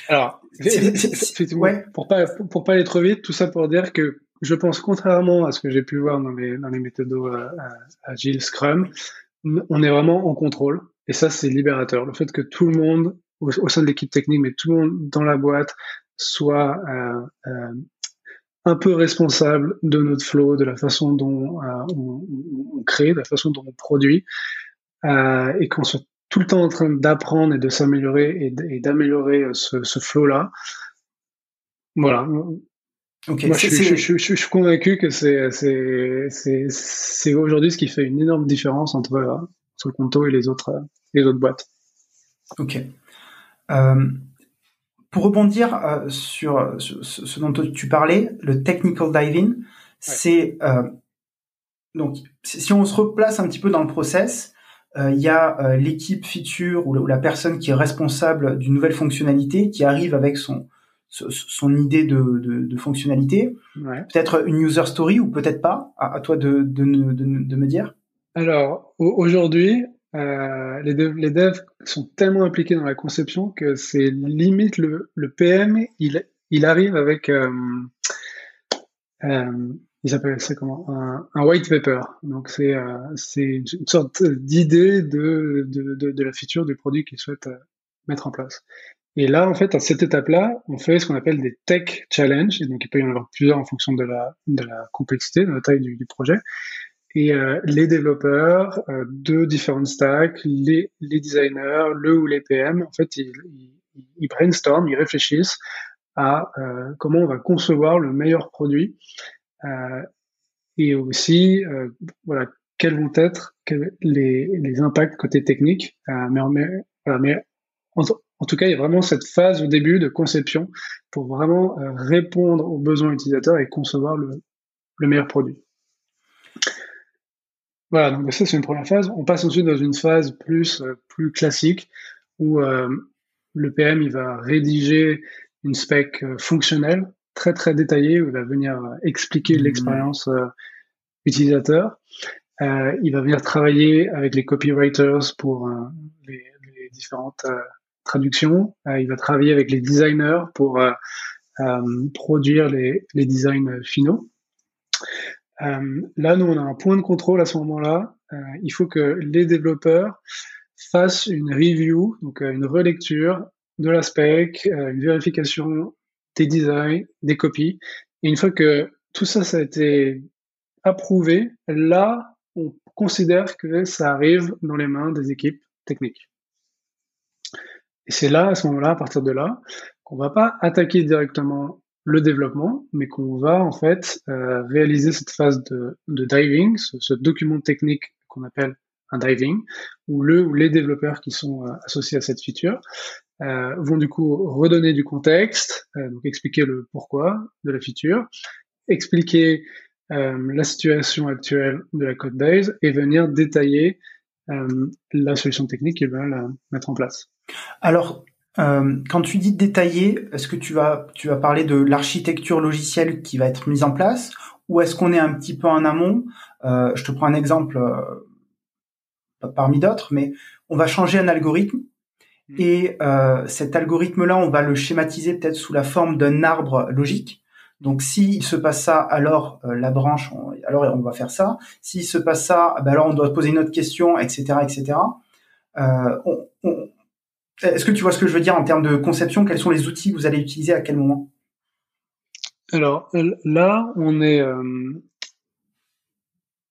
Alors, ouais. pour pas pour pas aller trop vite, tout ça pour dire que je pense contrairement à ce que j'ai pu voir dans les dans les méthodes euh, agiles Scrum, on est vraiment en contrôle et ça c'est libérateur. Le fait que tout le monde au, sein de l'équipe technique, mais tout le monde dans la boîte soit euh, euh, un peu responsable de notre flow, de la façon dont euh, on, on, crée, de la façon dont on produit, euh, et qu'on soit tout le temps en train d'apprendre et de s'améliorer et d'améliorer euh, ce, ce flow-là. Voilà. Okay. Moi, je, je, je, je, suis convaincu que c'est aujourd'hui ce qui fait une énorme différence entre, euh, entre Conto et les autres euh, les autres boîtes. Ok. Euh, pour rebondir euh, sur, sur, ce dont tu parlais, le technical diving, ouais. c'est donc si on se replace un petit peu dans le process, il y a euh, l'équipe feature ou, la personne qui est responsable d'une nouvelle fonctionnalité qui arrive avec son son idée de, de, de fonctionnalité, ouais. peut-être une user story ou peut-être pas. À, à toi de, de, de, me dire. Alors aujourd'hui, euh, les, dev, les devs sont tellement impliqués dans la conception que c'est limite le, le PM, il, il arrive avec euh, euh, ils appellent ça comment? Un, white paper. Donc c'est euh, une, sorte d'idée de, de, de, de, la feature du produit qu'ils souhaitent euh, mettre en place. Et là, en fait, à cette étape-là, on fait ce qu'on appelle des tech challenges. Et donc, il peut y en avoir plusieurs en fonction de la, de la complexité, de la taille du, projet. Et euh, les développeurs euh, de différents stacks, les, les designers, le ou les PM, en fait, ils, ils, ils ils réfléchissent à euh, comment on va concevoir le meilleur produit et aussi, euh, voilà, quels vont être les, impacts côté technique. Euh, mais, en, tout cas, il y a vraiment cette phase au début de conception pour vraiment répondre aux besoins utilisateurs et concevoir le, le meilleur produit. Voilà, donc ça c'est une première phase. On passe ensuite dans une phase plus plus classique où euh, le PM il va rédiger une spec fonctionnelle très très détaillé où il va venir expliquer mmh. l'expérience euh, utilisateur. Euh, il va venir travailler avec les copywriters pour euh, les, les, différentes traductions. il va travailler avec les designers pour produire les, les, designs finaux. là, nous, on a un point de contrôle à ce moment-là. il faut que les développeurs fassent une review, donc une relecture de la spec, une vérification des designs, des copies. Et une fois que tout ça, ça a été approuvé, là, on considère que ça arrive dans les mains des équipes techniques. Et c'est là, à ce moment-là, à partir de là, qu'on va pas attaquer directement le développement, mais qu'on va en fait euh, réaliser cette phase de, diving, ce, ce, document technique qu'on appelle un diving, où le ou les développeurs qui sont euh, associés à cette feature euh, vont du coup redonner du contexte, euh, donc expliquer le pourquoi de la feature, expliquer euh, la situation actuelle de la code base et venir détailler la solution technique qu'ils veulent mettre en place. Alors, euh, quand tu dis détailler, est-ce que tu vas tu vas parler de l'architecture logicielle qui va être mise en place ou est-ce qu'on est un petit peu en amont? Euh, Je te prends un exemple euh, parmi d'autres, mais on va changer un algorithme. Et euh, cet algorithme-là, on va le schématiser peut-être sous la forme d'un arbre logique. Donc, s'il se passe ça, alors euh, la branche, on, alors on va faire ça. S'il se passe ça, ben alors on doit poser une autre question, etc., etc. Euh, on, on, est-ce que tu vois ce que je veux dire en termes de conception? Quels sont les outils que vous allez utiliser à quel moment? Alors là, on est. Euh,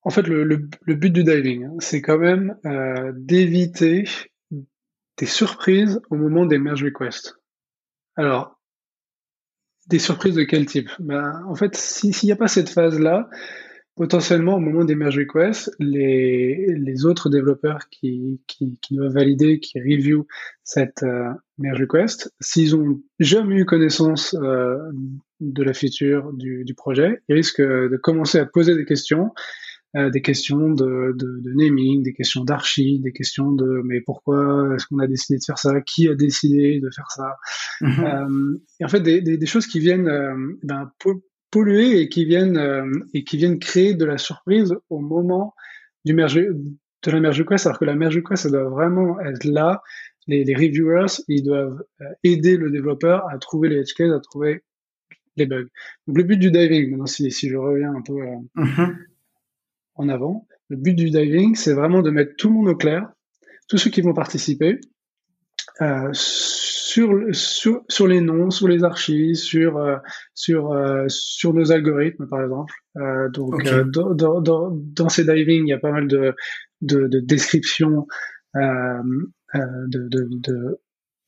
en fait, le, but du diving, hein, c'est quand même euh, d'éviter des surprises au moment des merge requests. Alors, des surprises de quel type? Ben, En fait, s'il n'y a pas cette phase-là, potentiellement au moment des merge requests, les, autres développeurs qui doivent valider, qui review cette euh, merge request, s'ils ont jamais eu connaissance euh, de la feature du, du, projet, ils risquent de commencer à poser des questions, euh, des questions de, de, de, naming, des questions d'archi, des questions de mais pourquoi est-ce qu'on a décidé de faire ça, qui a décidé de faire ça, mm-hmm. et en fait des, des, des choses qui viennent ben, polluer et qui viennent euh, et qui viennent créer de la surprise au moment du merge de la merge request alors que la merge request ça doit vraiment être là les, les reviewers ils doivent euh, aider le développeur à trouver les edge cases à trouver les bugs donc le but du diving maintenant si, si je reviens un peu euh, mm-hmm. En avant le but du diving c'est vraiment de mettre tout le monde au clair tous ceux qui vont participer euh, sur, sur, sur les noms, sur les archives, sur, euh, sur, euh, sur nos algorithmes, par exemple. Euh, donc, dans, dans, dans, dans, ces diving, il y a pas mal de, de, de descriptions de, de,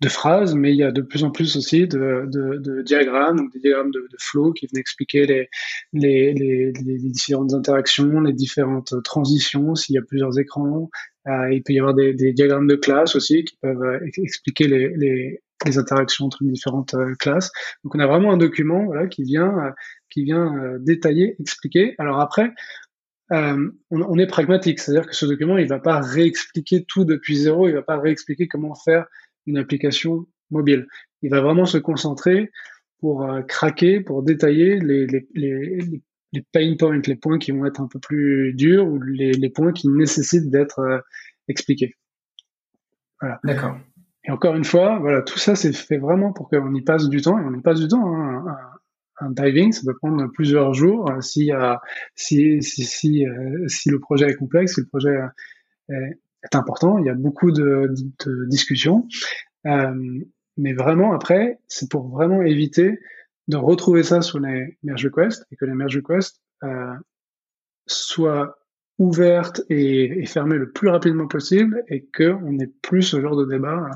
de, phrases, mais il y a de plus en plus aussi de, de, de diagrammes, donc des diagrammes de, de flow qui viennent expliquer les, les, les, les, différentes interactions, les différentes transitions, s'il y a plusieurs écrans. Euh, il peut y avoir des, des, diagrammes de classe aussi qui peuvent euh, expliquer les, les, les, interactions entre différentes euh, classes. Donc on a vraiment un document voilà, qui vient, qui vient détailler, expliquer. Alors après, on, on, est pragmatique, c'est-à-dire que ce document, il va pas réexpliquer tout depuis zéro, il va pas réexpliquer comment faire une application mobile. Il va vraiment se concentrer pour euh, craquer, pour détailler les, les, les, les, pain points, les points qui vont être un peu plus durs ou les, les points qui nécessitent d'être euh, expliqués. Voilà. D'accord. Et encore une fois, voilà, tout ça c'est fait vraiment pour qu'on y passe du temps et on y passe du temps. Hein. Un, un, diving, ça peut prendre plusieurs jours euh, si, si, si, si, si, le projet est complexe, si le projet est, est important. Il y a beaucoup de, de, discussions. Euh, mais vraiment, après, c'est pour vraiment éviter de retrouver ça sur les merge requests et que les merge requests euh, soient ouvertes et, et, fermées le plus rapidement possible et qu'on n'ait plus ce genre de débat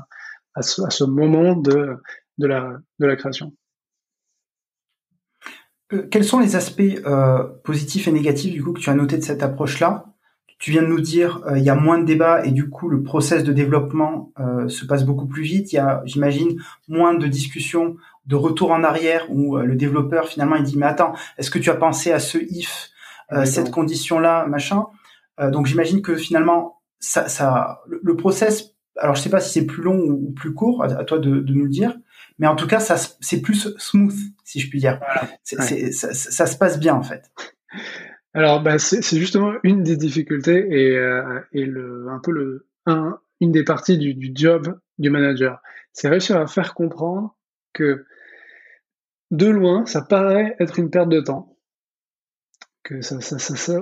à ce, à ce moment de, de, la, de la création. Euh, quels sont les aspects euh, positifs et négatifs du coup que tu as noté de cette approche-là? Tu viens de nous dire euh, il y a moins de débats et du coup le process de développement euh, se passe beaucoup plus vite. Il y a, j'imagine, moins de discussions, de retour en arrière où euh, le développeur finalement il dit mais attends, est-ce que tu as pensé à ce if, cette condition là, machin. donc j'imagine que finalement ça, ça, le, process. Alors je sais pas si c'est plus long ou plus court, à, toi de, de, nous le dire. Mais en tout cas, ça, c'est plus smooth, si je puis dire. c'est, ça, ça se passe bien en fait. Alors, bah, c'est justement une des difficultés et, euh, le, un peu le, un, une des parties du, job du manager. C'est réussir à faire comprendre que de loin, ça paraît être une perte de temps, que ça,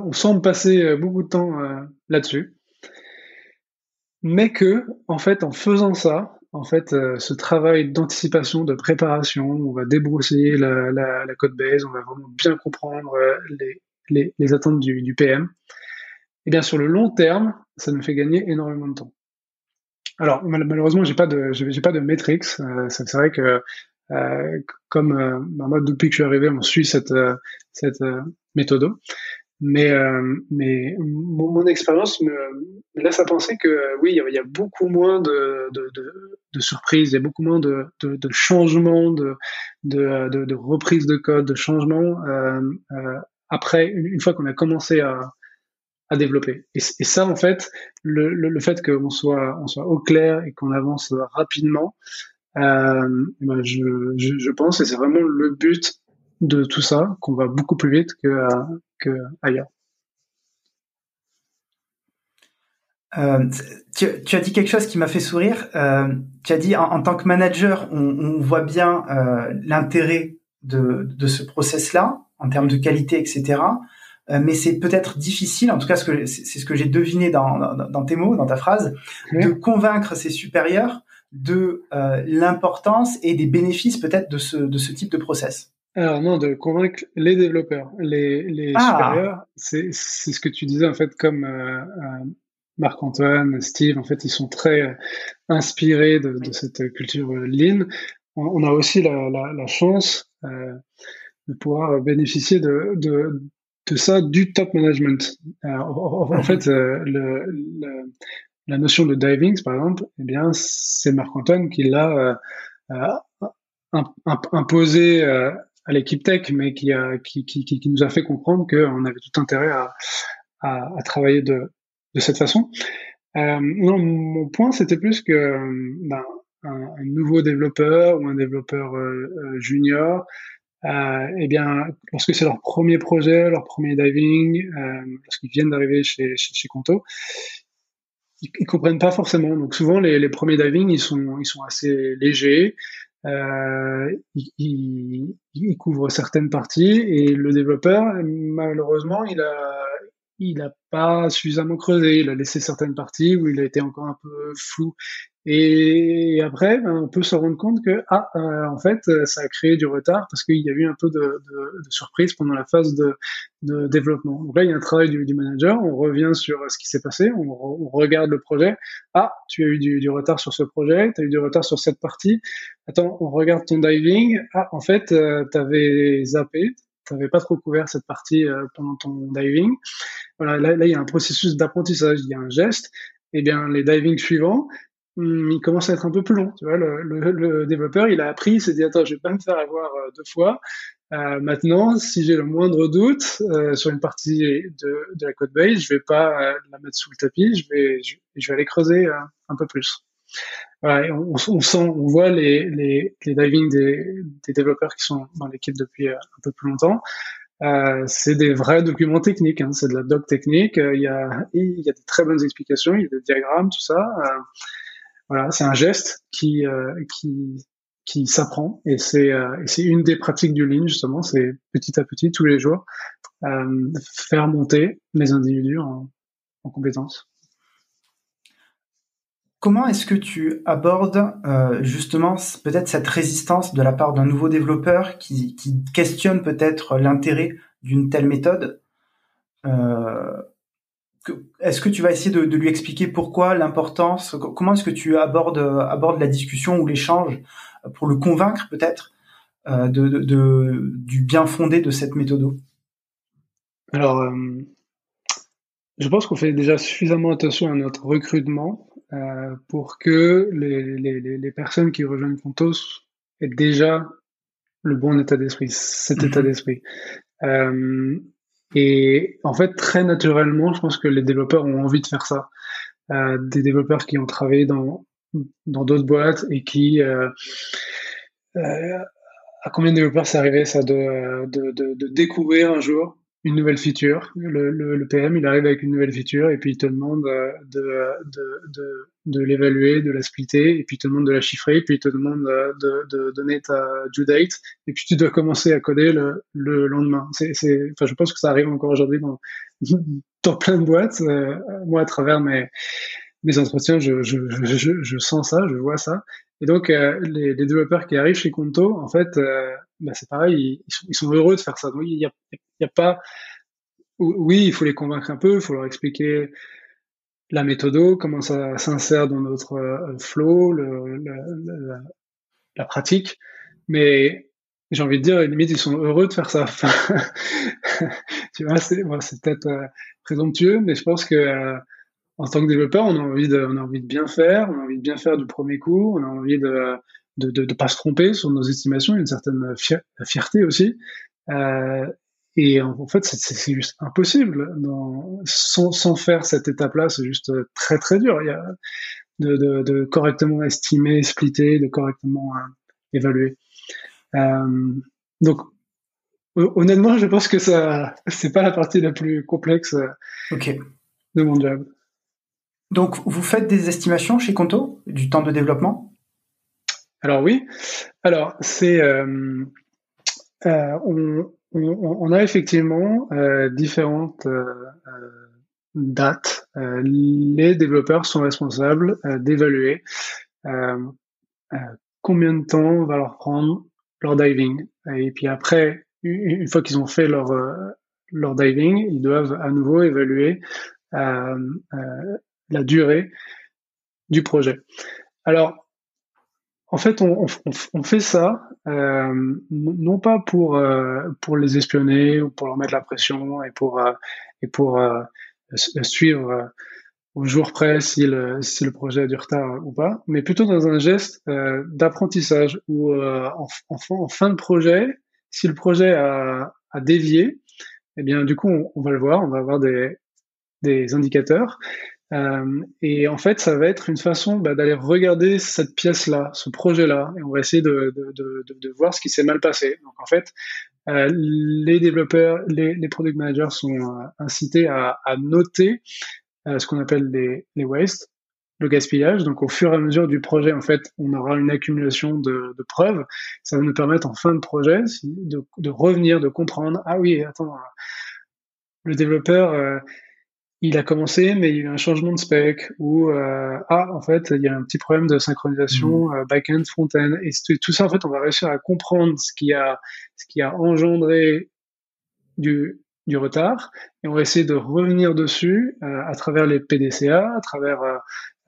on semble passer euh, beaucoup de temps euh, là-dessus, mais que, en fait, en faisant ça, en fait, ce travail d'anticipation, de préparation, on va débroussailler la, la, code base, on va vraiment bien comprendre les, les, les attentes du, du, PM. Et bien sur le long terme, ça nous fait gagner énormément de temps. Alors malheureusement, j'ai pas de j'ai pas de metrics. Euh, c'est vrai que euh, comme euh, moi depuis que je suis arrivé, on suit cette cette méthode. Mais, euh, mais mon, expérience me, laisse à penser que oui, il y a, beaucoup moins de, de, de, de, surprises, il y a beaucoup moins de, de, de changements, de, de, de, reprises de code, de changements euh, euh, après, une, fois qu'on a commencé à, à développer. Et, ça, en fait, le, le, fait qu'on soit, on soit au clair et qu'on avance rapidement, euh, ben je, je, pense, et c'est vraiment le but de tout ça, qu'on va beaucoup plus vite que. Euh, tu, as dit quelque chose qui m'a fait sourire. Euh, tu as dit en, tant que manager, on, voit bien l'intérêt de, de, ce process-là en termes de qualité, etc. Euh, mais c'est peut-être difficile, en tout cas, c'est ce que j'ai deviné dans, dans, dans, tes mots, dans ta phrase, de convaincre ses supérieurs de euh, l'importance et des bénéfices peut-être de ce, de ce type de process. Alors non, de convaincre les développeurs, les, les ah. supérieurs, c'est ce que tu disais en fait comme euh, Marc-Antoine, Steve, en fait ils sont très inspirés de, de, cette culture lean. On, on, a aussi la, la, la chance de pouvoir bénéficier de, de, de, ça du top management. en, en, fait, le, le, la notion de diving, par exemple, eh bien c'est Marc-Antoine qui l'a imposé à l'équipe tech, mais qui, a, qui, qui, qui, nous a fait comprendre qu'on avait tout intérêt à, à, à, travailler de, de cette façon. Euh, non, mon point, c'était plus que ben, un, nouveau développeur ou un développeur euh, euh junior, euh, eh bien, lorsque c'est leur premier projet, leur premier diving, lorsqu'ils viennent d'arriver chez, chez, chez Conto, ils, ils, comprennent pas forcément. Donc souvent, les, premiers diving, ils sont, ils sont assez légers. Euh, il, certaines parties et le développeur, malheureusement, il a, il a pas suffisamment creusé. Il a laissé certaines parties où il a été encore un peu flou. Et après, ben, on peut se rendre compte que ah, euh, en fait, ça a créé du retard parce qu'il y a eu un peu de, de, de surprise pendant la phase de, de, développement. Donc là, il y a un travail du, du manager. On revient sur ce qui s'est passé, on, on, regarde le projet. Ah, tu as eu du, du retard sur ce projet, tu as eu du retard sur cette partie. Attends, on regarde ton diving. Ah, en fait, euh, tu avais zappé, tu n'avais pas trop couvert cette partie euh, pendant ton diving. Voilà, là, là, il y a un processus d'apprentissage, il y a un geste. Eh bien, les divings suivants, il commence à être un peu plus long. Tu vois, le, le, le développeur, il a appris, il s'est dit attends, je vais pas me faire avoir euh, deux fois. Euh, maintenant, si j'ai le moindre doute euh, sur une partie de, de, la code base, je vais pas euh, la mettre sous le tapis, je vais, je, vais aller creuser euh, un peu plus. Voilà, on, on, sent, on voit les, les, les diving des, des développeurs qui sont dans l'équipe depuis un peu plus longtemps. Euh, c'est des vrais documents techniques, hein, c'est de la doc technique. Il y a, y a des très bonnes explications, il y a des diagrammes, tout ça. Voilà, c'est un geste qui euh, qui qui s'apprend et c'est euh, c'est une des pratiques du Lean justement, c'est petit à petit tous les jours euh, faire monter les individus en, en compétences. Comment est-ce que tu abordes justement peut-être cette résistance de la part d'un nouveau développeur qui, qui questionne peut-être l'intérêt d'une telle méthode? Est-ce que tu vas essayer de, lui expliquer pourquoi l'importance Comment est-ce que tu abordes abordes la discussion ou l'échange pour le convaincre peut-être euh, de, du bien fondé de cette méthode? Alors, euh, je pense qu'on fait déjà suffisamment attention à notre recrutement euh, pour que les, personnes qui rejoignent Contos aient déjà le bon état d'esprit, cet état mhm. d'esprit. Et en fait, très naturellement, je pense que les développeurs ont envie de faire ça. Euh, des développeurs qui ont travaillé dans dans d'autres boîtes et qui euh, euh, à combien de développeurs c'est arrivé ça de, de, de, de, découvrir un jour une nouvelle feature. Le, le, le, PM, il arrive avec une nouvelle feature et puis il te demande euh, de, de, de, l'évaluer, de la splitter, et puis il te demande de la chiffrer, et puis il te demande euh, de, donner ta due date, et puis tu dois commencer à coder le, le lendemain. C'est, c'est, enfin, je pense que ça arrive encore aujourd'hui dans, dans plein de boîtes. Euh, moi, à travers mes, mes entretiens, je, je, je, je, sens ça, je vois ça. Et donc, euh, les, les, développeurs qui arrivent chez Conto, en fait, euh, bah, c'est pareil, ils, sont, heureux de faire ça. Donc, il n'y a, a pas... Oui, il faut les convaincre un peu, il faut leur expliquer la méthode, comment ça s'insère dans notre euh, flow, la pratique. Mais j'ai envie de dire, limite, ils sont heureux de faire ça. tu vois, c'est bon, peut-être euh, présomptueux, mais je pense que euh, en tant que développeur, on a envie de, on a envie de bien faire, on a envie de bien faire du premier coup, on a envie de de, de, de pas se tromper sur nos estimations, une certaine fierté aussi. Euh, et en, fait, c'est juste impossible. Dans, sans, sans faire cette étape-là, c'est juste très très dur. Il y a de, de, de correctement estimer, splitter, de correctement euh, évaluer. Euh, donc, honnêtement, je pense que ça, c'est pas la partie la plus complexe euh, de mon job. Donc, vous faites des estimations chez Conto du temps de développement? Alors oui. Alors, c'est euh, euh, on, a effectivement euh, différentes dates. les développeurs sont responsables d'évaluer combien de temps va leur prendre leur diving. Et puis après, une fois qu'ils ont fait leur, leur diving, ils doivent à nouveau évaluer la durée du projet. Alors, en fait, on, fait ça euh, non pas pour pour les espionner ou pour leur mettre la pression et pour et pour suivre au jour près si le, si le projet a du retard ou pas, mais plutôt dans un geste euh, d'apprentissage où euh, en, fin de projet, si le projet a, a dévié, eh bien du coup on, on, va le voir, on va avoir des, des indicateurs. Euh, et en fait, ça va être une façon bah, d'aller regarder cette pièce-là, ce projet-là, et on va essayer de, de, de, de voir ce qui s'est mal passé. Donc en fait, euh, les développeurs, les, les product managers sont euh, incités à, à noter euh, ce qu'on appelle les, les wastes, le gaspillage. Donc au fur et à mesure du projet, en fait, on aura une accumulation de, de preuves. Ça va nous permettre en fin de projet de, revenir, de comprendre. Ah oui, attends, le développeur, euh, il a commencé, mais il y a eu un changement de spec. Ou euh, ah, en fait, il y a un petit problème de synchronisation mmh. back-end, front-end. Et tout ça, en fait, on va réussir à comprendre ce qui a, ce qui a engendré du, du retard et on va essayer de revenir dessus euh, à travers les PDCA, à travers euh,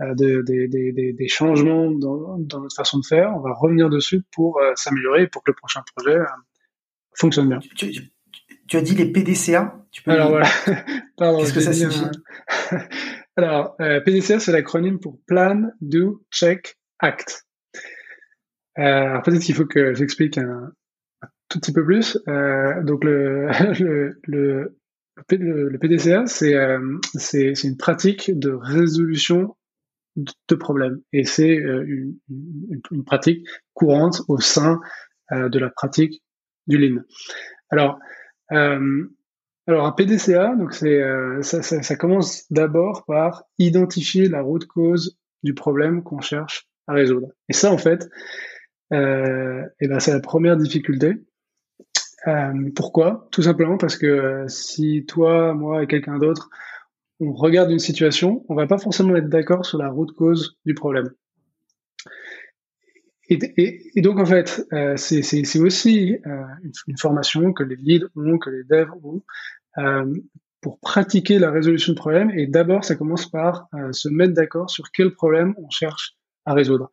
euh des de, de, changements dans, dans, notre façon de faire. On va revenir dessus pour euh, s'améliorer pour que le prochain projet fonctionne bien. Tu, as dit les PDCA tu peux Alors voilà. Qu'est-ce que ça signifie Alors PDCA c'est l'acronyme pour Plan, Do, Check, Act. Peut-être qu'il faut que j'explique un, tout petit peu plus. Euh, donc le, le, le, le PDCA, euh, c'est c'est une pratique de résolution de problèmes et c'est euh, une, une, pratique courante au sein euh, de la pratique du Lean. Alors euh, alors un PDCA, donc c'est ça, ça, ça, commence d'abord par identifier la route cause du problème qu'on cherche à résoudre. Et ça en fait, euh, et ben c'est la première difficulté. Euh, pourquoi? Tout simplement parce que euh, si toi, moi et quelqu'un d'autre, on regarde une situation, on va pas forcément être d'accord sur la route cause du problème. Et, et, donc en fait, euh, c'est aussi euh, une, formation que les leads ont, que les devs ont, euh, pour pratiquer la résolution de problèmes. Et d'abord, ça commence par se mettre d'accord sur quel problème on cherche à résoudre.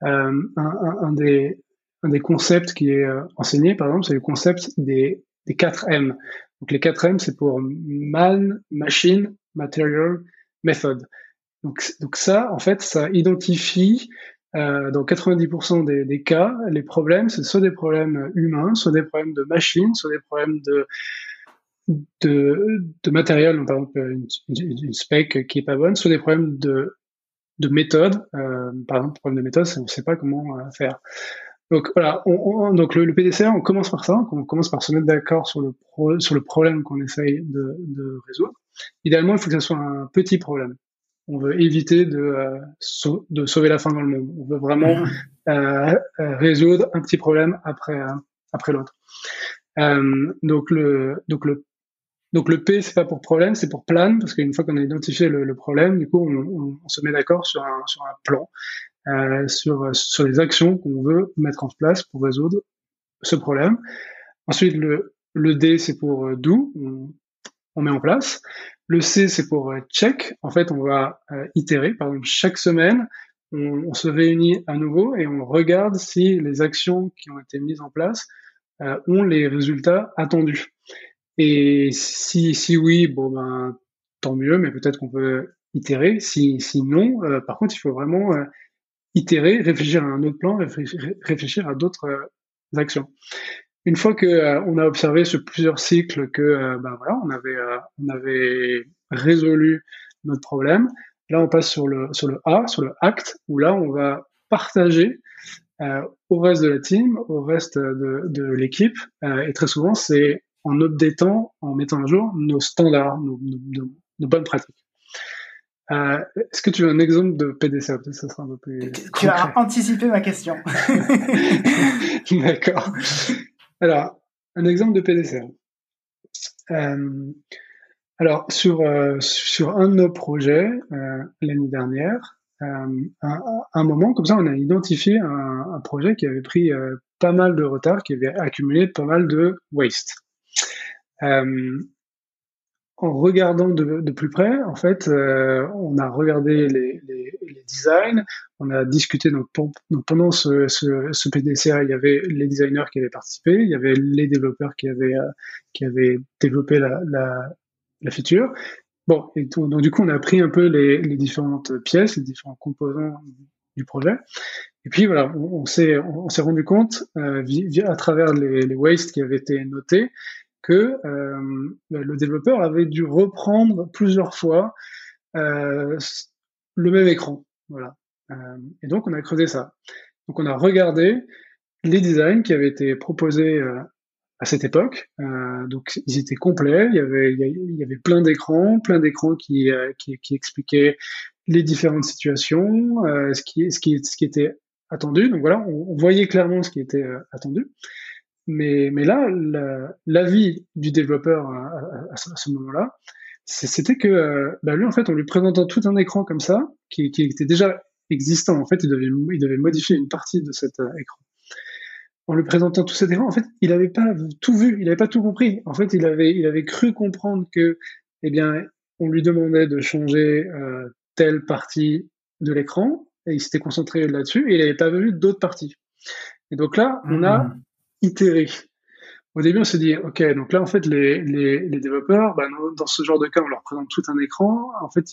Un, un, un, des, un des concepts qui est euh, enseigné, par exemple, c'est le concept des, des 4 M. Donc les 4 M, c'est pour man, machine, material, method. Donc, donc ça, en fait, ça identifie euh, dans 90% des, des, cas, les problèmes, c'est soit des problèmes humains, soit des problèmes de machine, soit des problèmes de de, de matériel, par exemple une, une, spec qui est pas bonne, soit des problèmes de de méthode, euh, par exemple problème de méthode, on ne sait pas comment euh, faire. Donc voilà, on, donc le, le, PDCA, on commence par ça, on commence par se mettre d'accord sur le sur le problème qu'on essaye de, de, résoudre. Idéalement, il faut que ce soit un petit problème. On veut éviter de, euh, de sauver la fin dans le monde. On veut vraiment euh, euh, résoudre un petit problème après après l'autre. donc le donc le Donc le P, c'est pas pour problème, c'est pour plan, parce qu'une fois qu'on a identifié le, problème, du coup, on, on, se met d'accord sur un, sur un plan, euh, sur, sur les actions qu'on veut mettre en place pour résoudre ce problème. Ensuite, le, le D, c'est pour do, on, on, met en place. Le C, c'est pour euh, check. En fait, on va euh, itérer. Par exemple, chaque semaine, on, se réunit à nouveau et on regarde si les actions qui ont été mises en place euh, ont les résultats attendus. Et si, si oui, bon ben tant mieux, mais peut-être qu'on peut itérer. Si, si non, par contre, il faut vraiment itérer, réfléchir à un autre plan, réfléchir, à d'autres actions. Une fois que on a observé sur plusieurs cycles que ben voilà, on avait on avait résolu notre problème, là on passe sur le sur le A, sur le acte, où là on va partager au reste de la team, au reste de, de l'équipe, et très souvent c'est en updatant, en mettant à jour nos standards, nos, bonnes pratiques. Euh, est-ce que tu as un exemple de PDCA Ça sera un peu plus. Tu as anticipé ma question. D'accord. Alors, un exemple de PDCA. Euh, alors, sur, euh, sur un de nos projets, l'année dernière, à un, moment, comme ça, on a identifié un projet qui avait pris pas mal de retard, qui avait accumulé pas mal de waste. En regardant de, plus près, en fait, euh, on a regardé les, designs, on a discuté. Donc, pendant ce, ce, PDCA, il y avait les designers qui avaient participé, il y avait les développeurs qui avaient euh, développé la, la, feature. Bon, donc du coup, on a pris un peu les, différentes pièces, les différents composants du projet. Et puis voilà, on, on s'est on, s'est rendu compte euh, à travers les, les wastes qui avaient été notés que euh, le développeur avait dû reprendre plusieurs fois euh, le même écran. Voilà. Euh, et donc on a creusé ça. Donc on a regardé les designs qui avaient été proposés à cette époque. donc ils étaient complets. Il y avait, il y avait plein d'écrans, plein d'écrans qui, qui, qui, expliquaient les différentes situations, ce, qui, ce, qui, ce qui était attendu. Donc voilà, on voyait clairement ce qui était attendu. Mais, mais là, l'avis du développeur à, ce moment-là, c'était que euh, bah lui, en fait, en lui présentant tout un écran comme ça, qui, était déjà existant, en fait, il devait, modifier une partie de cet euh, écran. En lui présentant tout cet écran, en fait, il n'avait pas tout vu, il n'avait pas tout compris. En fait, il avait, il avait cru comprendre que, eh bien, on lui demandait de changer euh, telle partie de l'écran, et il s'était concentré là-dessus, et il n'avait pas vu d'autres parties. Et donc là, on a mmh itérer. Au début, on s'est dit, OK, donc là, en fait, les, les, développeurs, bah, dans ce genre de cas, on leur présente tout un écran. En fait,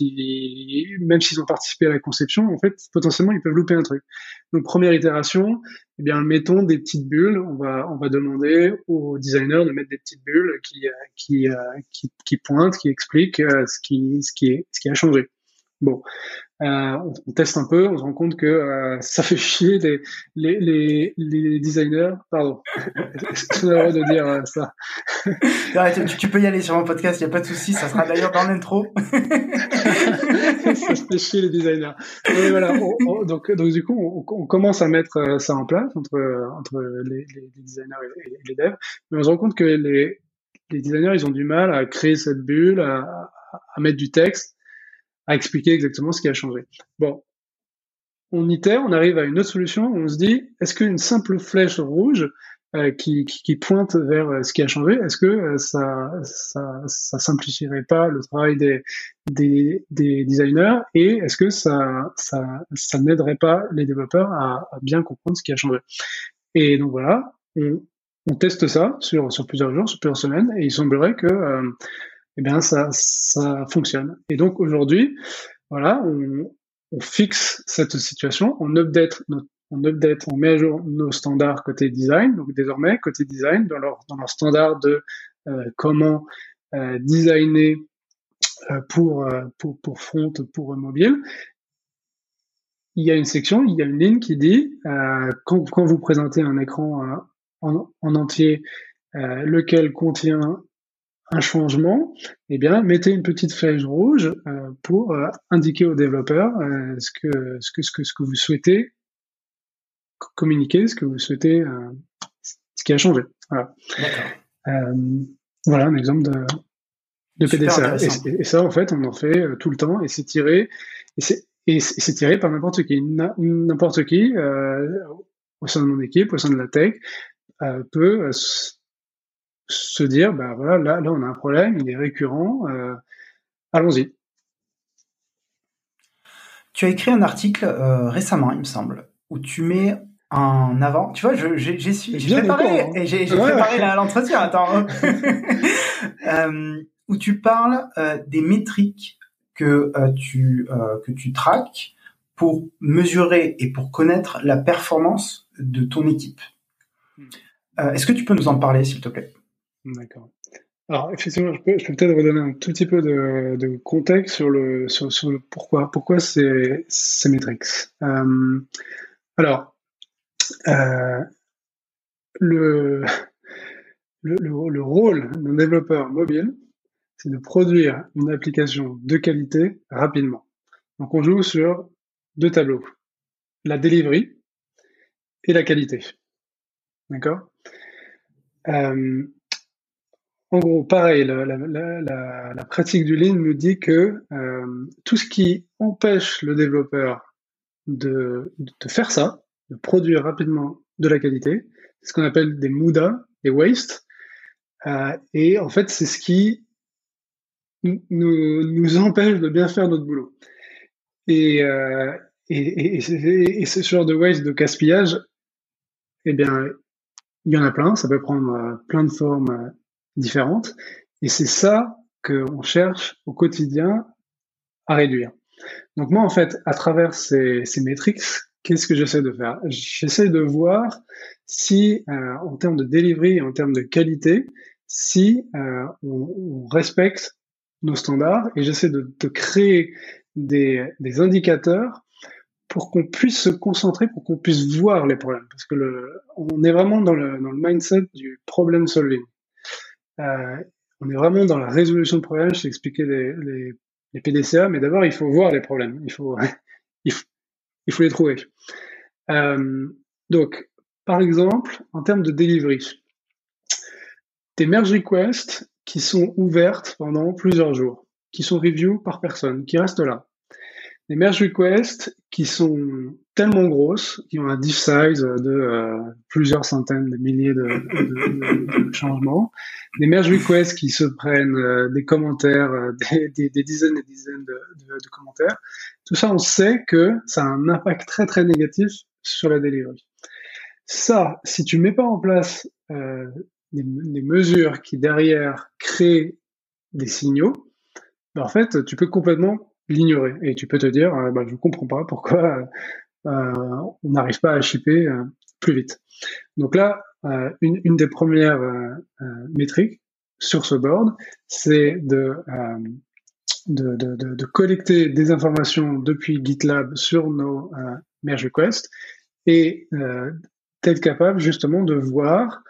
même s'ils ont participé à la conception, en fait, potentiellement, ils peuvent louper un truc. Donc, première itération, eh bien, mettons des petites bulles. On va, on va demander aux designers de mettre des petites bulles qui, qui, qui, qui pointent, qui expliquent euh, ce qui, ce qui est, ce qui a changé. Bon, euh, on, teste un peu, on se rend compte que euh, ça fait chier les, les, les, les designers. Pardon, c'est droit de dire euh, ça? tu, tu, peux y aller sur mon podcast, il n'y a pas de souci, ça sera d'ailleurs dans l'intro. ça fait chier les designers. Et voilà, donc, donc du coup, on, on, commence à mettre ça en place entre, entre les, les designers et, les devs, mais on se rend compte que les, les designers, ils ont du mal à créer cette bulle, à, à mettre du texte à expliquer exactement ce qui a changé. Bon, on itère, on arrive à une autre solution, on se dit, est-ce qu'une simple flèche rouge euh, qui, qui, pointe vers euh, ce qui a changé, est-ce que euh, ça, ça, ça, simplifierait pas le travail des, des, des designers et est-ce que ça, ça, ça n'aiderait pas les développeurs à, à, bien comprendre ce qui a changé? Et donc voilà, on, on teste ça sur, sur plusieurs jours, sur plusieurs semaines, et il semblerait que eh bien ça, ça fonctionne. Et donc aujourd'hui, voilà, on, on, fixe cette situation, on update, on update, on met à jour nos standards côté design. Donc désormais, côté design, dans leur, dans leur standard de euh, comment euh, designer euh, pour, euh, pour, pour front, pour mobile, il y a une section, il y a une ligne qui dit euh, quand, quand, vous présentez un écran en, en, entier, lequel contient un changement, eh bien, mettez une petite flèche rouge euh, pour euh, indiquer aux développeurs euh, ce, que, ce, que, ce, que, ce que vous souhaitez communiquer, ce que vous souhaitez, ce qui a changé. Voilà. voilà un exemple de, de PDCA. Et, ça, en fait, on en fait tout le temps et c'est tiré. Et c'est et c'est tiré par n'importe qui. N'importe qui, au sein de mon équipe, au sein de la tech, peut se dire, bah voilà, là, là, on a un problème, il est récurrent, euh, allons-y. Tu as écrit un article euh, récemment, il me semble, où tu mets en avant. Tu vois, j'ai préparé, hein. j'ai préparé l'entretien. Attends, euh, où tu parles euh, des métriques que euh, tu euh, que tu traques pour mesurer et pour connaître la performance de ton équipe. Hmm. Euh, est-ce que tu peux nous en parler, s'il te plaît? D'accord. Alors, effectivement, je peux, peut-être redonner un tout petit peu de, contexte sur le, sur, le pourquoi. Pourquoi ces, ces métriques euh, Alors, euh, le, le, le, rôle d'un développeur mobile, c'est de produire une application de qualité rapidement. Donc on joue sur deux tableaux, la delivery et la qualité. D'accord? Euh, En gros, pareil, la, la, la, pratique du Lean nous dit que euh, tout ce qui empêche le développeur de, de faire ça, de produire rapidement de la qualité, c'est ce qu'on appelle des muda, des waste. Euh, et en fait, c'est ce qui nous, nous empêche de bien faire notre boulot. Et, euh, et, et, et, ce genre de waste, de gaspillage, eh bien, il y en a plein, ça peut prendre euh, plein de formes euh, différentes. Et c'est ça qu'on cherche au quotidien à réduire. Donc moi, en fait, à travers ces, ces métriques, qu'est-ce que j'essaie de faire? J'essaie de voir si, euh, en termes de delivery, en termes de qualité, si euh, on, on, respecte nos standards et j'essaie de, de, créer des, des, indicateurs pour qu'on puisse se concentrer, pour qu'on puisse voir les problèmes. Parce que le, on est vraiment dans le, dans le mindset du problem solving. Euh, on est vraiment dans la résolution de problèmes. Je t'ai expliqué les, les, PDCA, mais d'abord, il faut voir les problèmes. Il faut, il faut, les trouver. Euh, donc, par exemple, en termes de delivery, des merge requests qui sont ouvertes pendant plusieurs jours, qui sont review par personne, qui restent là. Des merge requests qui sont tellement grosses, qui ont un diff size de euh, plusieurs centaines de milliers de, changements. Des merge requests qui se prennent euh, des commentaires, euh, des, dizaines et dizaines de, commentaires. Tout ça, on sait que ça a un impact très très négatif sur la delivery. Ça, si tu mets pas en place des, des, mesures qui derrière créent des signaux, ben, en fait, tu peux complètement l'ignorer et tu peux te dire, euh, bah, je comprends pas pourquoi euh, on n'arrive pas à shipper euh, plus vite. Donc là, euh, une, une, des premières métriques sur ce board, c'est de, de, de, de, collecter des informations depuis GitLab sur nos merge requests et d'être capable justement de voir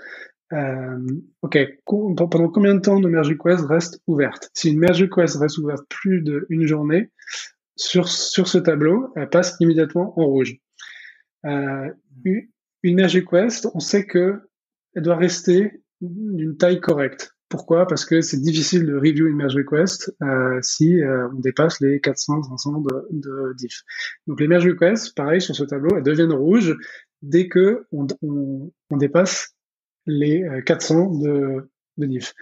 euh, ok, pendant combien de temps nos merge requests restent ouvertes? Si une merge request reste ouverte plus d'une journée, sur, sur ce tableau, elle passe immédiatement en rouge. Euh, une merge request, on sait que elle doit rester d'une taille correcte. Pourquoi? Parce que c'est difficile de review une merge request euh, si euh, on dépasse les 400, 500 de, de diff. Donc les merge requests, pareil sur ce tableau, elles deviennent rouges dès que on, on, on dépasse les 400 euh, de, de diff.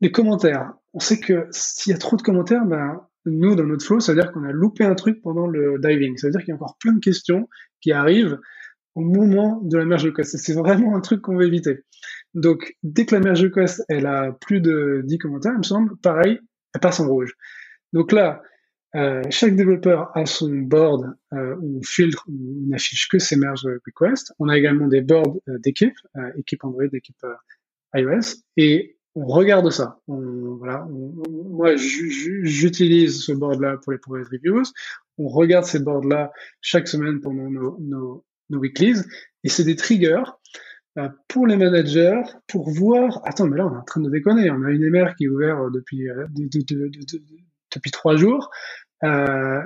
Les commentaires. On sait que s'il y a trop de commentaires, ben, nous, dans notre flow, ça veut dire qu'on a loupé un truc pendant le diving. Ça veut dire qu'il y a encore plein de questions qui arrivent au moment de la merge request. C'est vraiment un truc qu'on veut éviter. Donc, dès que la merge request, elle a plus de 10 commentaires, il me semble, pareil, elle passe en rouge. Donc là, euh, chaque développeur a son board euh, où on filtre, où on n'affiche que ses merge requests. On a également des boards euh, d'équipe, euh, équipe Android, équipe euh, iOS, et on regarde ça. On, voilà, moi, j'utilise ce board-là pour les progress reviews. On regarde ces boards-là chaque semaine pendant nos, nos, nos weeklies, et c'est des triggers pour les managers pour voir. Attends, mais là, on est en train de déconner. On a une MR qui est ouverte depuis depuis trois jours euh,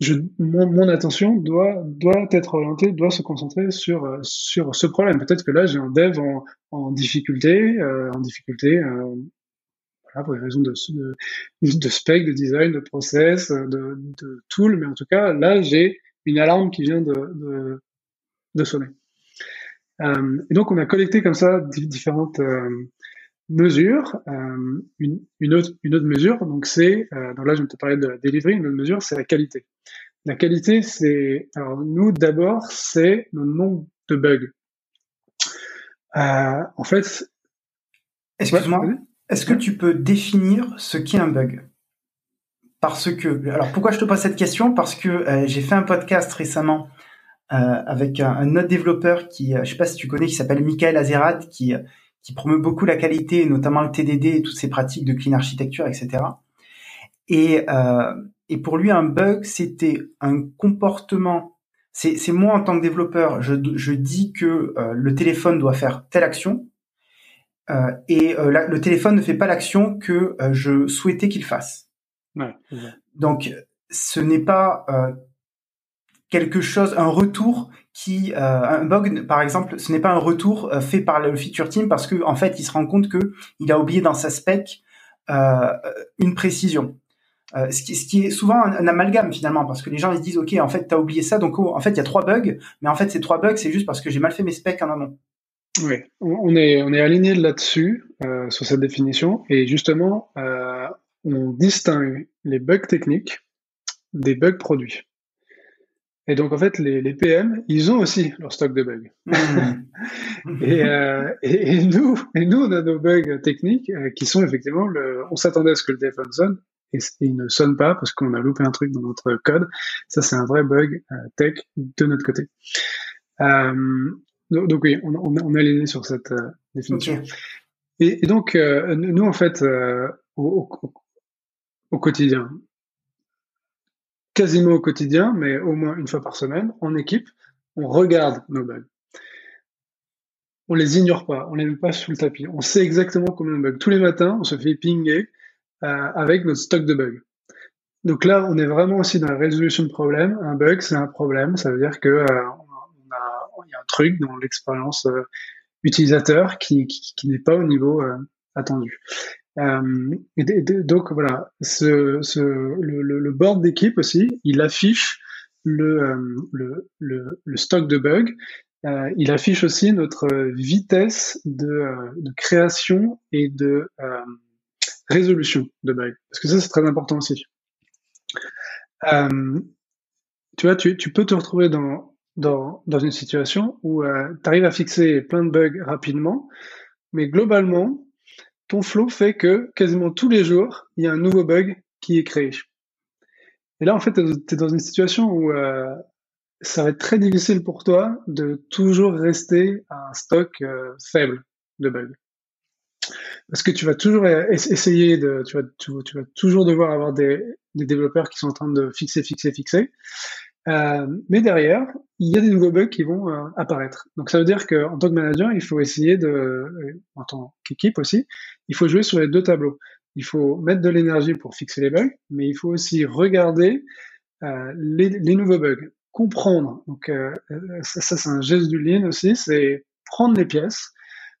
je, mon, mon, attention doit, doit être orientée, doit se concentrer sur, euh, sur ce problème. Peut-être que là, j'ai un dev en, en difficulté, euh, en difficulté, euh, pour des raisons de, de, de, spec, de design, de process, de, de tool, mais en tout cas, là, j'ai une alarme qui vient de, de, de sonner. Euh, et donc, on a collecté comme ça différentes euh, mesures. Euh, une, une, autre, une autre mesure, donc c'est, euh, donc là, je vais te parler de la delivery, une autre mesure, c'est la qualité. La qualité, c'est, alors nous, d'abord, c'est le nombre de bugs. Euh, en fait, excuse-moi, est-ce que tu peux définir ce qu'est un bug? Parce que, alors pourquoi je te pose cette question? Parce que j'ai fait un podcast récemment avec un, autre développeur qui, je sais pas si tu connais, qui s'appelle Michael Azerad, qui qui promeut beaucoup la qualité, notamment le TDD et toutes ces pratiques de clean architecture, etc. Et et pour lui, un bug, c'était un comportement c'est moi en tant que développeur, je, je dis que euh, le téléphone doit faire telle action euh, et euh, le téléphone ne fait pas l'action que je souhaitais qu'il fasse. Ouais, Donc ce n'est pas quelque chose, un retour qui, un bug par exemple, ce n'est pas un retour fait par le feature team parce que en fait il se rend compte que il a oublié dans sa spec une précision. Euh, ce, qui, ce, qui, est souvent un, amalgame finalement, parce que les gens ils se disent ok en fait t'as oublié ça, donc oh, en fait il y a trois bugs, mais en fait ces trois bugs c'est juste parce que j'ai mal fait mes specs en amont. Oui, on est on est aligné là-dessus euh, sur cette définition et justement euh, on distingue les bugs techniques des bugs produits. Et donc en fait les, les PM ils ont aussi leur stock de bugs. Mmh. et, euh, et, et, nous et nous on a nos bugs techniques euh, qui sont effectivement le on s'attendait à ce que le téléphone sonne et il ne sonne pas parce qu'on a loupé un truc dans notre code. Ça, c'est un vrai bug euh, tech de notre côté. Donc, oui, on, on, est aligné sur cette définition. Et, donc, nous, en fait, au, au, quotidien, quasiment au quotidien, mais au moins une fois par semaine, en équipe, on regarde nos bugs. On les ignore pas, on les met pas sous le tapis. On sait exactement combien de bugs. Tous les matins, on se fait pinguer euh, avec notre stock de bugs. Donc là, on est vraiment aussi dans la résolution de problèmes. Un bug, c'est un problème. Ça veut dire que euh, y a un truc dans l'expérience euh, utilisateur qui n'est pas au niveau attendu. Euh, donc voilà, ce, ce, le, le, board d'équipe aussi, il affiche le, le, le, le stock de bugs. Euh, il affiche aussi notre vitesse de, création et de résolution de bugs. Parce que ça, c'est très important aussi. Euh, tu vois, tu, tu, peux te retrouver dans, dans, dans une situation où euh, tu arrives à fixer plein de bugs rapidement, mais globalement, ton flow fait que quasiment tous les jours, il y a un nouveau bug qui est créé. Et là, en fait, tu es dans une situation où euh, ça va être très difficile pour toi de toujours rester à un stock euh, faible de bugs parce que tu vas toujours essayer de, tu vas, toujours devoir avoir des, développeurs qui sont en train de fixer, fixer, fixer. Euh, mais derrière, il y a des nouveaux bugs qui vont euh, apparaître. Donc ça veut dire qu'en tant que manager, il faut essayer de, euh, en tant qu'équipe aussi, il faut jouer sur les deux tableaux. Il faut mettre de l'énergie pour fixer les bugs, mais il faut aussi regarder les, nouveaux bugs, comprendre. Donc ça, c'est un geste du lean aussi, c'est prendre les pièces,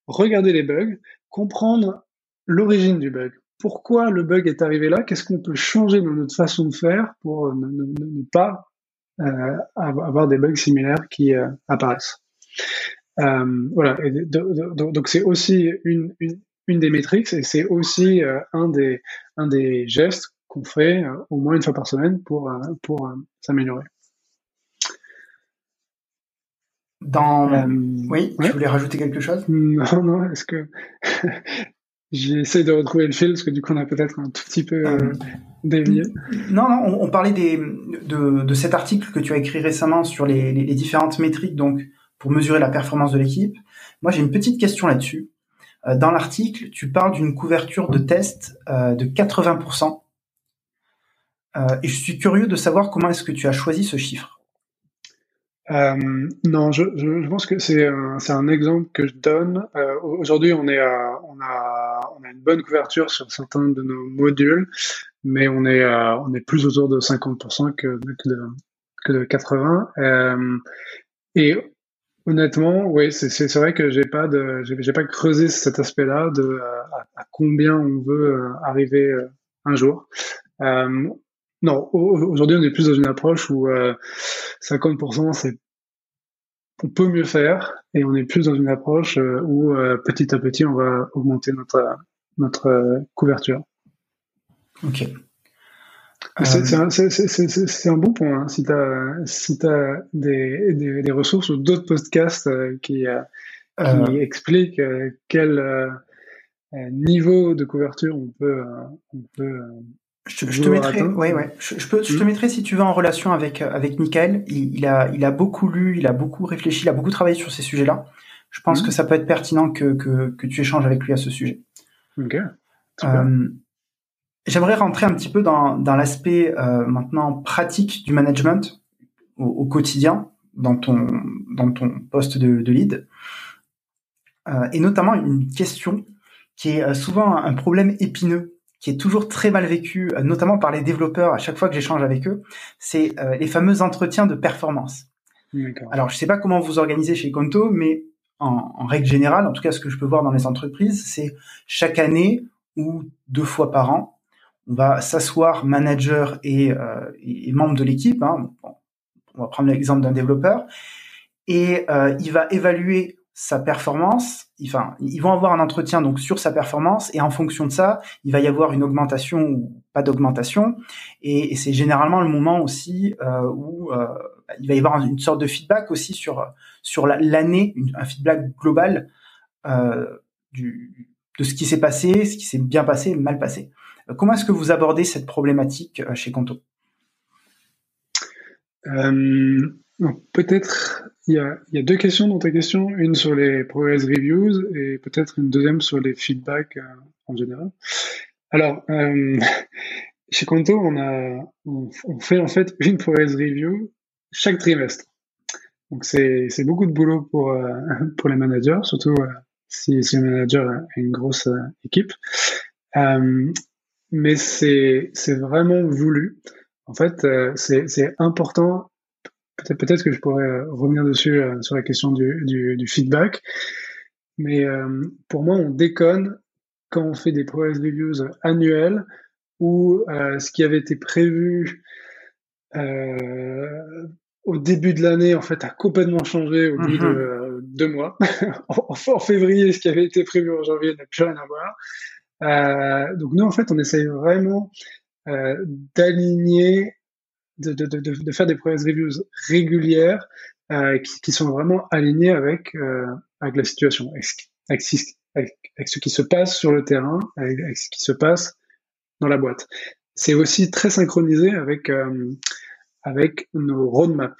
regarder les bugs, comprendre l'origine du bug. Pourquoi le bug est arrivé là? Qu'est-ce qu'on peut changer dans notre façon de faire pour ne, pas avoir des bugs similaires qui euh, apparaissent euh, Voilà. donc c'est aussi une, une, des métriques et c'est aussi un des un des gestes qu'on fait au moins une fois par semaine pour pour s'améliorer. Dans... Euh, oui, tu voulais rajouter quelque chose? Non, non, est-ce que j'essaie de retrouver le fil parce que du coup on a peut-être un tout petit peu euh, euh, dévié. Non, non, on, parlait des, de, de, cet article que tu as écrit récemment sur les, les, différentes métriques donc pour mesurer la performance de l'équipe. Moi, j'ai une petite question là-dessus. Dans l'article, tu parles d'une couverture de test de 80%. et je suis curieux de savoir comment est-ce que tu as choisi ce chiffre. Euh, non, je, je, pense que c'est un, un exemple que je donne. Euh, aujourd'hui, on est à, on a, une bonne couverture sur certains de nos modules, mais on est, à, on est plus autour de 50% que, de, que de 80. Euh, et honnêtement, oui, c'est vrai que j'ai pas j'ai pas creusé cet aspect-là de à, combien on veut arriver un jour. non, aujourd'hui on est plus dans une approche où 50% c'est on peut mieux faire et on est plus dans une approche euh, où euh, petit à petit on va augmenter notre notre euh, couverture. Ok. C'est un, bon point. Hein. Si tu as, si as des, des, des ressources ou d'autres podcasts qui, qui expliquent quel niveau de couverture on peut, on peut je, te mettrai, ouais, ouais. Je, peux, je te hmm. mettrai si tu veux en relation avec euh, avec Michael. Il, a, il a beaucoup lu, il a beaucoup réfléchi, il a beaucoup travaillé sur ces sujets-là. Je pense hmm. que ça peut être pertinent que, que, que tu échanges avec lui à ce sujet. Ok. Euh, J'aimerais rentrer un petit peu dans, dans l'aspect euh, maintenant pratique du management au, au, quotidien dans ton dans ton poste de, de lead, euh, et notamment une question qui est souvent un problème épineux qui est toujours très mal vécu, notamment par les développeurs à chaque fois que j'échange avec eux, c'est les fameux entretiens de performance. Alors, je sais pas comment vous organisez chez Conto, mais en, en, règle générale, en tout cas ce que je peux voir dans les entreprises, c'est chaque année ou deux fois par an, on va s'asseoir, manager et, euh, et, membre de l'équipe. Hein, on va prendre l'exemple d'un développeur, et euh, il va évaluer sa performance, enfin, ils vont avoir un entretien donc sur sa performance et en fonction de ça, il va y avoir une augmentation ou pas d'augmentation. Et, c'est généralement le moment aussi euh, où euh, il va y avoir une sorte de feedback aussi sur sur l'année, un feedback global euh, de ce qui s'est passé, ce qui s'est bien passé, mal passé. comment est-ce que vous abordez cette problématique chez Conto Peut-être il y, a, y, a, deux questions dans ta question, une sur les progress reviews et peut-être une deuxième sur les feedbacks euh, en général. Alors, euh, chez Conto, on, a, on, fait en fait une progress review chaque trimestre. Donc c'est beaucoup de boulot pour, euh, pour les managers, surtout euh, si, si le manager a une grosse équipe. mais c'est vraiment voulu. En fait, c'est important Peut-être peut-être que je pourrais euh, revenir dessus euh, sur la question du, du, du feedback. Mais euh, pour moi, on déconne quand on fait des progress reviews annuels où ce qui avait été prévu au début de l'année, en fait, a complètement changé au bout de mm-hmm. deux mois. en, en, février, ce qui avait été prévu en janvier n'a plus rien à voir. donc nous, en fait, on essaye vraiment d'aligner de, de, de, de, faire des progress reviews régulières euh, qui, qui, sont vraiment alignées avec, euh, avec la situation, avec, avec, ce qui se passe sur le terrain, avec, ce qui se passe dans la boîte. C'est aussi très synchronisé avec, euh, avec nos roadmaps.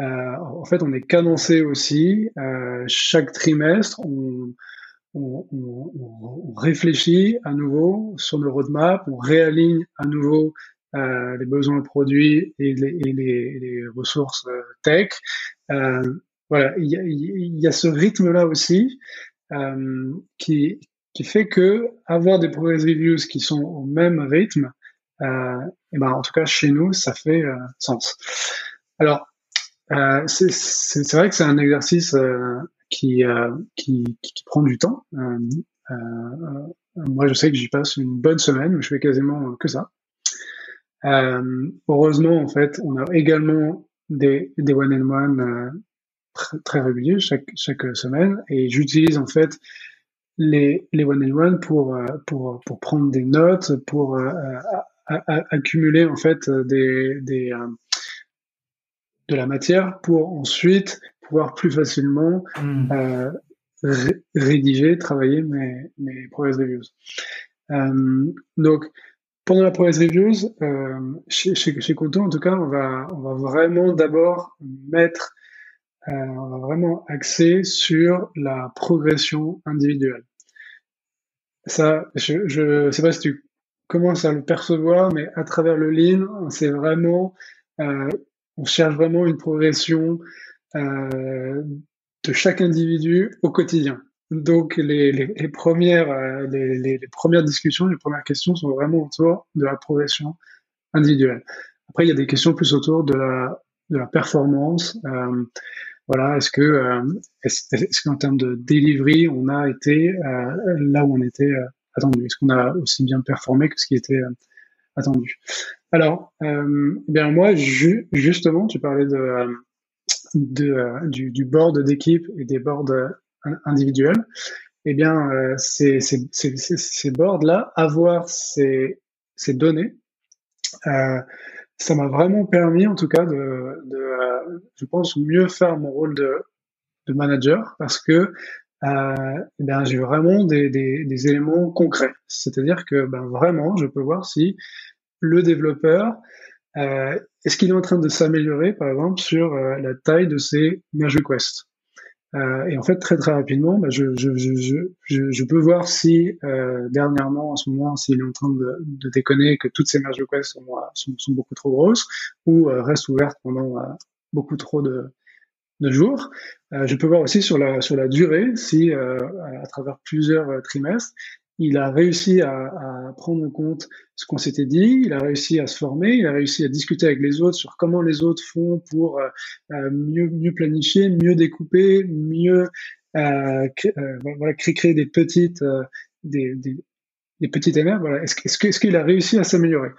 Euh, en fait, on est cadencé aussi. Euh, chaque trimestre, on, on, on, réfléchit à nouveau sur nos roadmaps, on réaligne à nouveau euh, les besoins produits et les, et les, les ressources euh, tech. Euh, voilà, il y a, y a, ce rythme-là aussi qui, qui fait que avoir des progress reviews qui sont au même rythme, et ben en tout cas chez nous, ça fait euh, sens. Alors, euh, c'est vrai que c'est un exercice qui, qui, qui, prend du temps. moi, je sais que j'y passe une bonne semaine, je fais quasiment que ça. Euh, heureusement, en fait, on a également des, des one-on-one euh, très réguliers chaque, chaque semaine et j'utilise en fait les, les one-on-one pour, euh, pour, pour prendre des notes, pour euh, accumuler en fait des, des, de la matière pour ensuite pouvoir plus facilement mmh. euh, rédiger, travailler mes, mes progress reviews. Euh, donc, pendant la progress reviews, euh, chez, chez, chez Conto, en tout cas, on va, on va vraiment d'abord mettre, euh, on va vraiment axer sur la progression individuelle. Ça, je, je sais pas si tu commences à le percevoir, mais à travers le lean, c'est vraiment, euh, on cherche vraiment une progression euh, de chaque individu au quotidien. Donc les, les, les premières euh, les, les, premières discussions, les premières questions sont vraiment autour de la progression individuelle. Après, il y a des questions plus autour de la de la performance, euh, voilà, est-ce que est-ce, qu'en termes de delivery, on a été là où on était attendu. Est-ce qu'on a aussi bien performé que ce qui était attendu? Alors, eh bien moi, justement, tu parlais de, de du, board d'équipe et des boards individuels. Eh bien, euh, ces, ces, ces, ces boards-là, avoir ces, ces données, euh, ça m'a vraiment permis, en tout cas, de, de euh, je pense, mieux faire mon rôle de, de manager parce que euh, eh bien, j'ai vraiment des, des, des, éléments concrets. C'est-à-dire que ben, vraiment, je peux voir si le développeur, euh, est-ce qu'il est en train de s'améliorer, par exemple, sur euh, la taille de ses merge requests euh, et en fait, très très rapidement, bah, je, je, je, je, peux voir si euh, dernièrement, en ce moment, s'il est en train de, déconner, que toutes ces merge requests sont, sont, beaucoup trop grosses ou restent ouvertes pendant beaucoup trop de, de jours. Euh, je peux voir aussi sur la sur la durée, si à travers plusieurs trimestres, il a réussi à, à, prendre en compte ce qu'on s'était dit, il a réussi à se former, il a réussi à discuter avec les autres sur comment les autres font pour euh, euh mieux, mieux planifier, mieux découper, mieux euh, créer, euh, voilà, créer, des petites euh, des, des, des petites MR. Voilà, est-ce est-ce qu'il est qu a réussi à s'améliorer?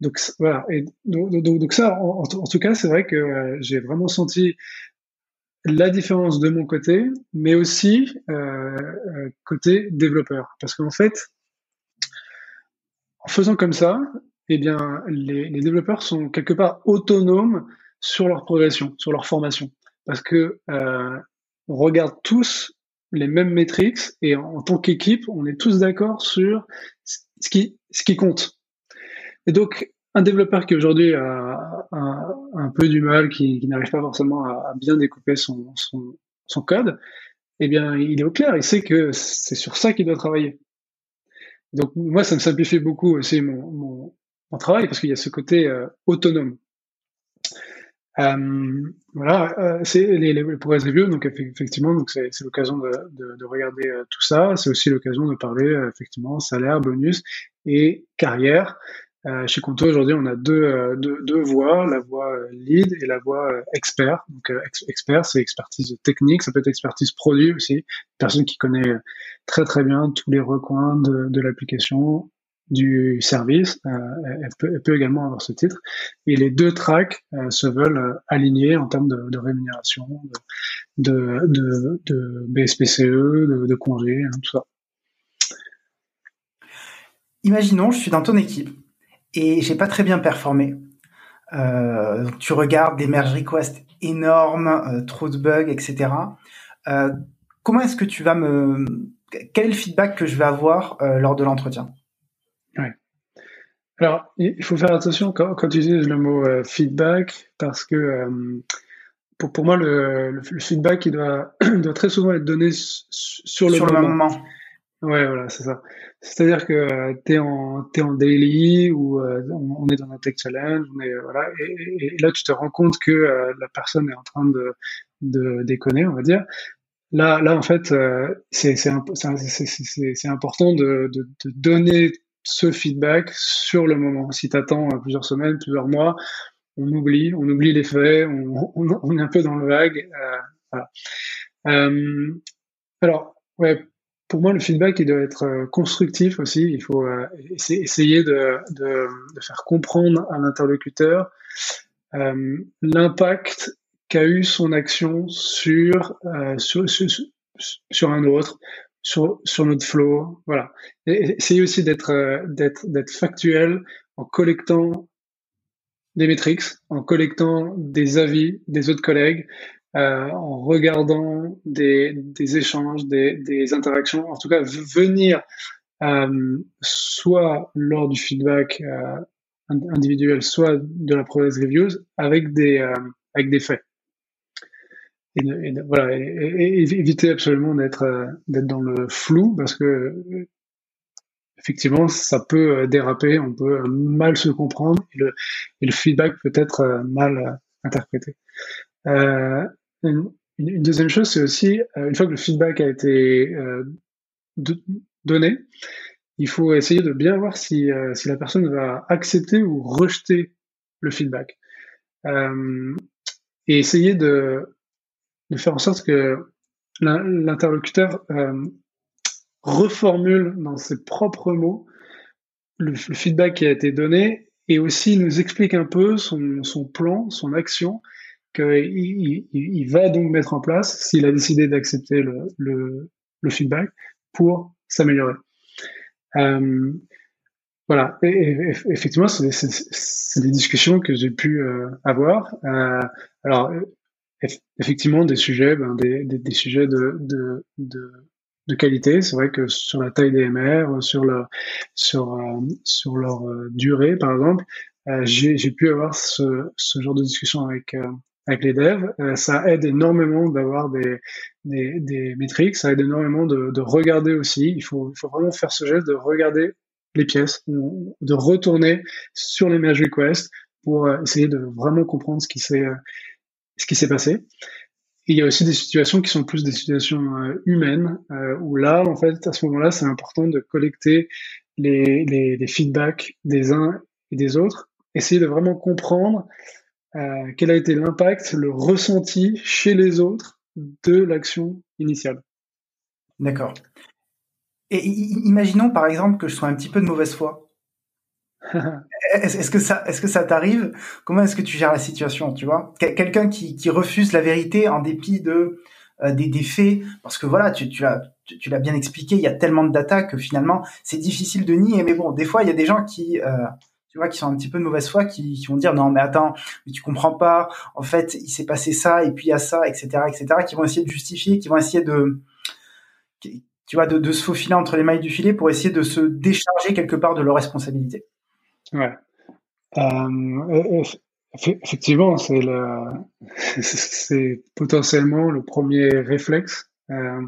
Donc voilà. Et donc, donc, donc ça, en, tout cas, c'est vrai que j'ai vraiment senti la différence de mon côté, mais aussi euh, euh, côté développeur. Parce qu'en fait, en faisant comme ça, eh bien, les, les, développeurs sont quelque part autonomes sur leur progression, sur leur formation. Parce que euh, on regarde tous les mêmes métriques et en, en tant qu'équipe, on est tous d'accord sur ce qui, ce qui compte. Et donc, un développeur qui aujourd'hui a un, peu du mal, qui, n'arrive pas forcément à, bien découper son, code, eh bien, il est au clair, il sait que c'est sur ça qu'il doit travailler. Donc moi, ça me simplifie beaucoup aussi mon, travail parce qu'il y a ce côté euh, autonome. Euh, voilà, euh, c'est les, les progress reviews, donc effectivement, donc c'est l'occasion de, de, de, regarder euh, tout ça. C'est aussi l'occasion de parler effectivement salaire, bonus et carrière. Euh, chez Conto, aujourd'hui, on a deux, euh, deux, deux, voies, la voie euh, lead et la voie expert. Donc, expert, c'est expertise technique, ça peut être expertise produit aussi, personne qui connaît très très bien tous les recoins de, de l'application, du service, euh, elle, peut, également avoir ce titre. Et les deux tracks euh, se veulent aligner en termes de, rémunération, de, de, de, BSPCE, de, de congés, hein, tout ça. Imaginons, je suis dans ton équipe et j'ai pas très bien performé. Euh, tu regardes des merge requests énormes, euh, trop de bugs, etc. Euh, comment est-ce que tu vas me... Quel est le feedback que je vais avoir lors de l'entretien? Ouais. Alors, il faut faire attention quand, quand tu utilises le mot feedback parce que pour, pour moi, le, feedback il doit, doit très souvent être donné sur le sur moment. Le moment. Ouais, voilà, c'est ça. C'est-à-dire que euh, tu es en, es en daily ou euh, on, est dans un tech challenge, on est, voilà, et, et, là tu te rends compte que euh, la personne est en train de, de déconner, on va dire. Là, là en fait, euh, c'est important de, de, de, donner ce feedback sur le moment. Si tu attends plusieurs semaines, plusieurs mois, on oublie, on oublie les faits, on, on, on est un peu dans le vague. voilà. alors, ouais, pour moi, le feedback, il doit être euh, constructif aussi. Il faut euh, essayer de, faire comprendre à l'interlocuteur euh, l'impact qu'a eu son action sur, un autre, sur, notre flow. Voilà. Et aussi d'être d'être factuel en collectant des métriques, en collectant des avis des autres collègues, euh, en regardant des, des échanges, des, des, interactions, en tout cas venir euh, soit lors du feedback euh, individuel, soit de la progress reviews avec des euh, avec des faits. Et, voilà, éviter absolument d'être euh, d'être dans le flou parce que effectivement ça peut déraper, on peut mal se comprendre et le, et le feedback peut être mal interprété. Euh, une, deuxième chose, c'est aussi, euh, une fois que le feedback a été euh, donné, il faut essayer de bien voir si, euh, si la personne va accepter ou rejeter le feedback. Et essayer de, de faire en sorte que l'interlocuteur reformule dans ses propres mots le, feedback qui a été donné et aussi nous explique un peu son, son plan, son action qu'il il, va donc mettre en place s'il a décidé d'accepter le, le, le, feedback pour s'améliorer. Euh, voilà, et, effectivement, c'est des discussions que j'ai pu euh, avoir. Euh, alors, effectivement, des sujets, ben, des, des, sujets de, de, de, de qualité. C'est vrai que sur la taille des MR, sur, le, sur, euh, sur leur durée, par exemple, j'ai pu avoir ce, ce genre de discussion avec avec les devs. Euh, ça aide énormément d'avoir des, des, des, métriques, ça aide énormément de, de regarder aussi. Il faut, il faut vraiment faire ce geste de regarder les pièces, de retourner sur les merge requests pour euh, essayer de vraiment comprendre ce qui s'est euh, ce qui s'est passé. il y a aussi des situations qui sont plus des situations humaines, où là, en fait, à ce moment-là, c'est important de collecter les, les, les feedbacks des uns et des autres, essayer de vraiment comprendre euh, quel a été l'impact, le ressenti chez les autres de l'action initiale? D'accord. Et imaginons par exemple que je sois un petit peu de mauvaise foi. est-ce que ça, est-ce que ça t'arrive? Comment est-ce que tu gères la situation Tu vois, quelqu'un qui, qui, refuse la vérité en dépit de euh, des, des, faits, parce que voilà, tu, tu l'as, tu, l'as bien expliqué, il y a tellement de data que finalement c'est difficile de nier. Mais bon, des fois il y a des gens qui euh, tu vois, qui sont un petit peu de mauvaise foi, qui, vont dire non mais attends, mais tu comprends pas, en fait il s'est passé ça et puis il y a ça, etc., etc., qui vont essayer de justifier, qui vont essayer de, tu vois, de, se faufiler entre les mailles du filet pour essayer de se décharger quelque part de leur responsabilité. Ouais. Euh, effectivement, c'est le, c'est potentiellement le premier réflexe. Euh,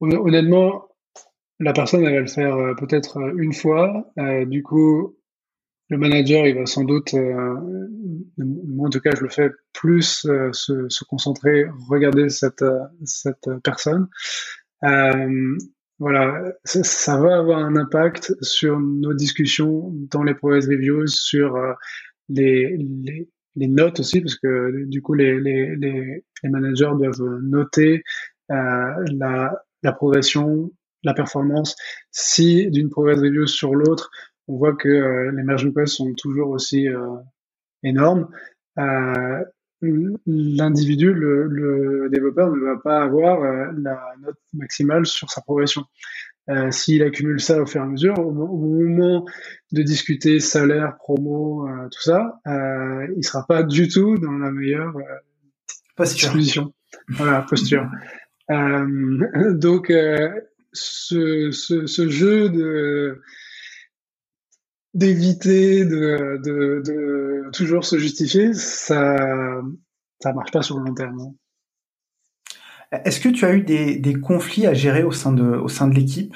honnêtement, la personne, elle va le faire euh, peut-être euh, une fois. Euh, du coup, le manager, il va sans doute, moi en tout cas, je le fais plus se, se, concentrer, regarder cette, cette personne. voilà, ça, ça, va avoir un impact sur nos discussions dans les progress reviews, sur les, les, les, notes aussi, parce que du coup, les, les, les, managers doivent noter la, la progression la performance. Si d'une progress review sur l'autre, on voit que euh, les merge requests sont toujours aussi euh, énormes, euh, l'individu, le, développeur ne va pas avoir la note maximale sur sa progression. S'il accumule ça au fur et à mesure, au, moment de discuter salaire, promo, tout ça, il sera pas du tout dans la meilleure disposition. Voilà, posture. donc, ce, jeu de d'éviter de, de, toujours se justifier, ça ça marche pas sur le long terme. Est-ce que tu as eu des, des, conflits à gérer au sein de au sein de l'équipe?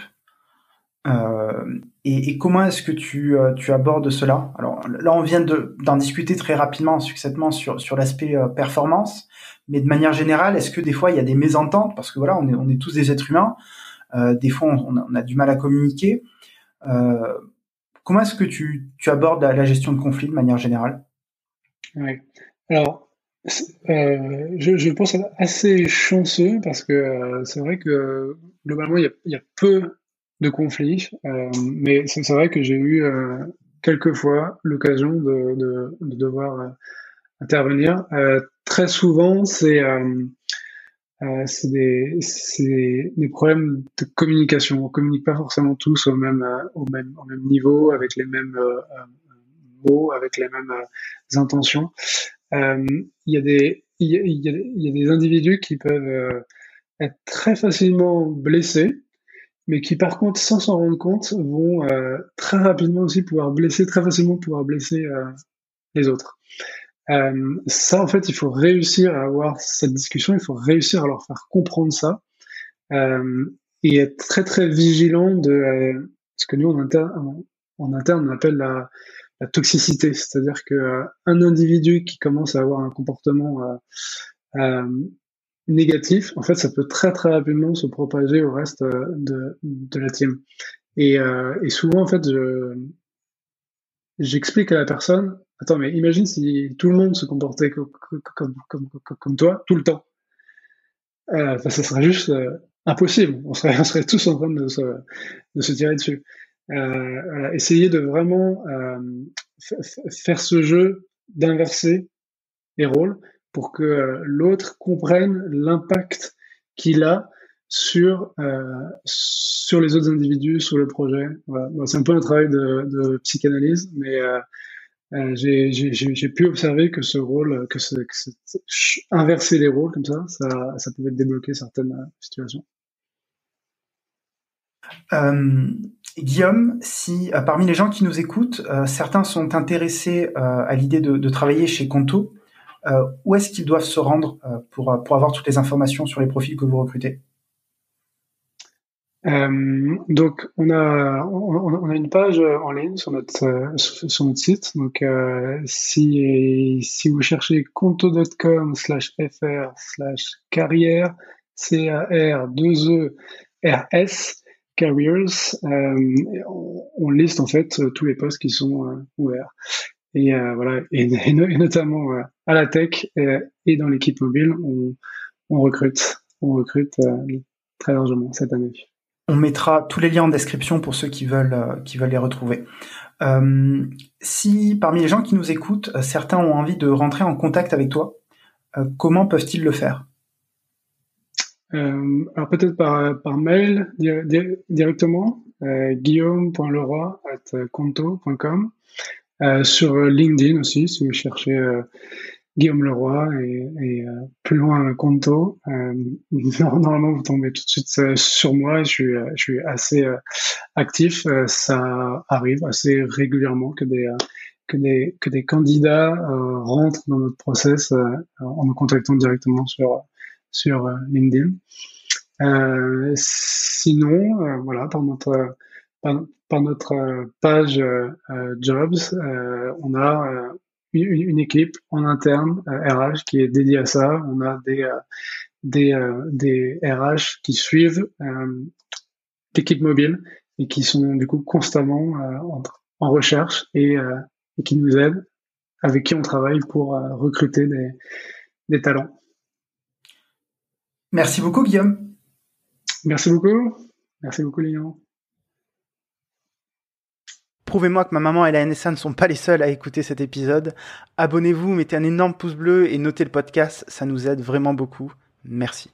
Euh, et, et, comment est-ce que tu, euh, tu abordes cela? Alors là, on vient d'en discuter très rapidement, succinctement sur, sur l'aspect euh, performance, mais de manière générale, est-ce que des fois il y a des mésententes? Parce que voilà, on est, on est tous des êtres humains. Euh, des fois, on, a du mal à communiquer. Euh, comment est-ce que tu, abordes la, gestion de conflits de manière générale? Oui. Alors, euh, je, je, pense être assez chanceux parce que c'est vrai que globalement, il y a, a peu de conflits, mais c'est vrai que j'ai eu quelques fois l'occasion de, devoir intervenir. très souvent, c'est euh, c'est des, des, problèmes de communication. On communique pas forcément tous au même, euh, au même, au même niveau, avec les mêmes euh, mots, avec les mêmes intentions. Il y a des, il y a, il y a des individus qui peuvent être très facilement blessés, mais qui par contre, sans s'en rendre compte, vont très rapidement aussi pouvoir blesser, très facilement pouvoir blesser les autres. Euh, ça, en fait, il faut réussir à avoir cette discussion, il faut réussir à leur faire comprendre ça euh, et être très très vigilant de euh, ce que nous en interne, on appelle la, la toxicité, c'est-à-dire que euh, un individu qui commence à avoir un comportement négatif, en fait, ça peut très très rapidement se propager au reste de, de la team. Et, et souvent, en fait, je, j'explique à la personne, attends, mais imagine si tout le monde se comportait comme, toi tout le temps. Euh, ça serait juste euh, impossible. On serait, tous en train de se, tirer dessus. Euh, essayer de vraiment euh, faire ce jeu d'inverser les rôles pour que euh, l'autre comprenne l'impact qu'il a sur sur les autres individus, sur le projet. C'est un peu un travail de, de psychanalyse, mais euh, euh j'ai pu observer que ce rôle, que, ce, que inverser les rôles comme ça, ça, ça pouvait débloquer certaines situations. Euh, Guillaume, si euh, parmi les gens qui nous écoutent, euh, certains sont intéressés à l'idée de, de, travailler chez Conto, où est-ce qu'ils doivent se rendre pour, pour avoir toutes les informations sur les profils que vous recrutez? Euh, donc on a on, a une page en ligne sur notre sur notre site. Donc euh, si si vous cherchez conto.com slash fr slash carrière c a r 2 e r s careers, euh, on, liste en fait tous les postes qui sont euh, ouverts. Et euh, voilà, et, et, notamment à la tech et, dans l'équipe mobile, on, on, recrute, on recrute très largement cette année. On mettra tous les liens en description pour ceux qui veulent veulent les retrouver. Euh, si parmi les gens qui nous écoutent, certains ont envie de rentrer en contact avec toi, euh, comment peuvent-ils le faire? Euh, alors peut-être par, mail directement, euh, guillaume.leroy.conto.com. Euh, sur LinkedIn aussi, si vous cherchez euh, Guillaume Leroy et, et euh, plus loin Conto, euh, normalement vous tombez tout de suite sur moi. Je suis, je suis assez actif. ça arrive assez régulièrement que des que des que des candidats rentrent dans notre process en nous contactant directement sur sur euh, LinkedIn. Euh, sinon, euh, voilà, par notre par, notre page jobs, on a une, équipe en interne RH qui est dédiée à ça. On a des des, des RH qui suivent l'équipe mobile et qui sont du coup constamment en, en, recherche et, et, qui nous aident, avec qui on travaille pour recruter des, des talents. Merci beaucoup, Guillaume. Merci beaucoup. Merci beaucoup, Léon. Prouvez-moi que ma maman et la NSA ne sont pas les seuls à écouter cet épisode. Abonnez-vous, mettez un énorme pouce bleu et notez le podcast, ça nous aide vraiment beaucoup. Merci.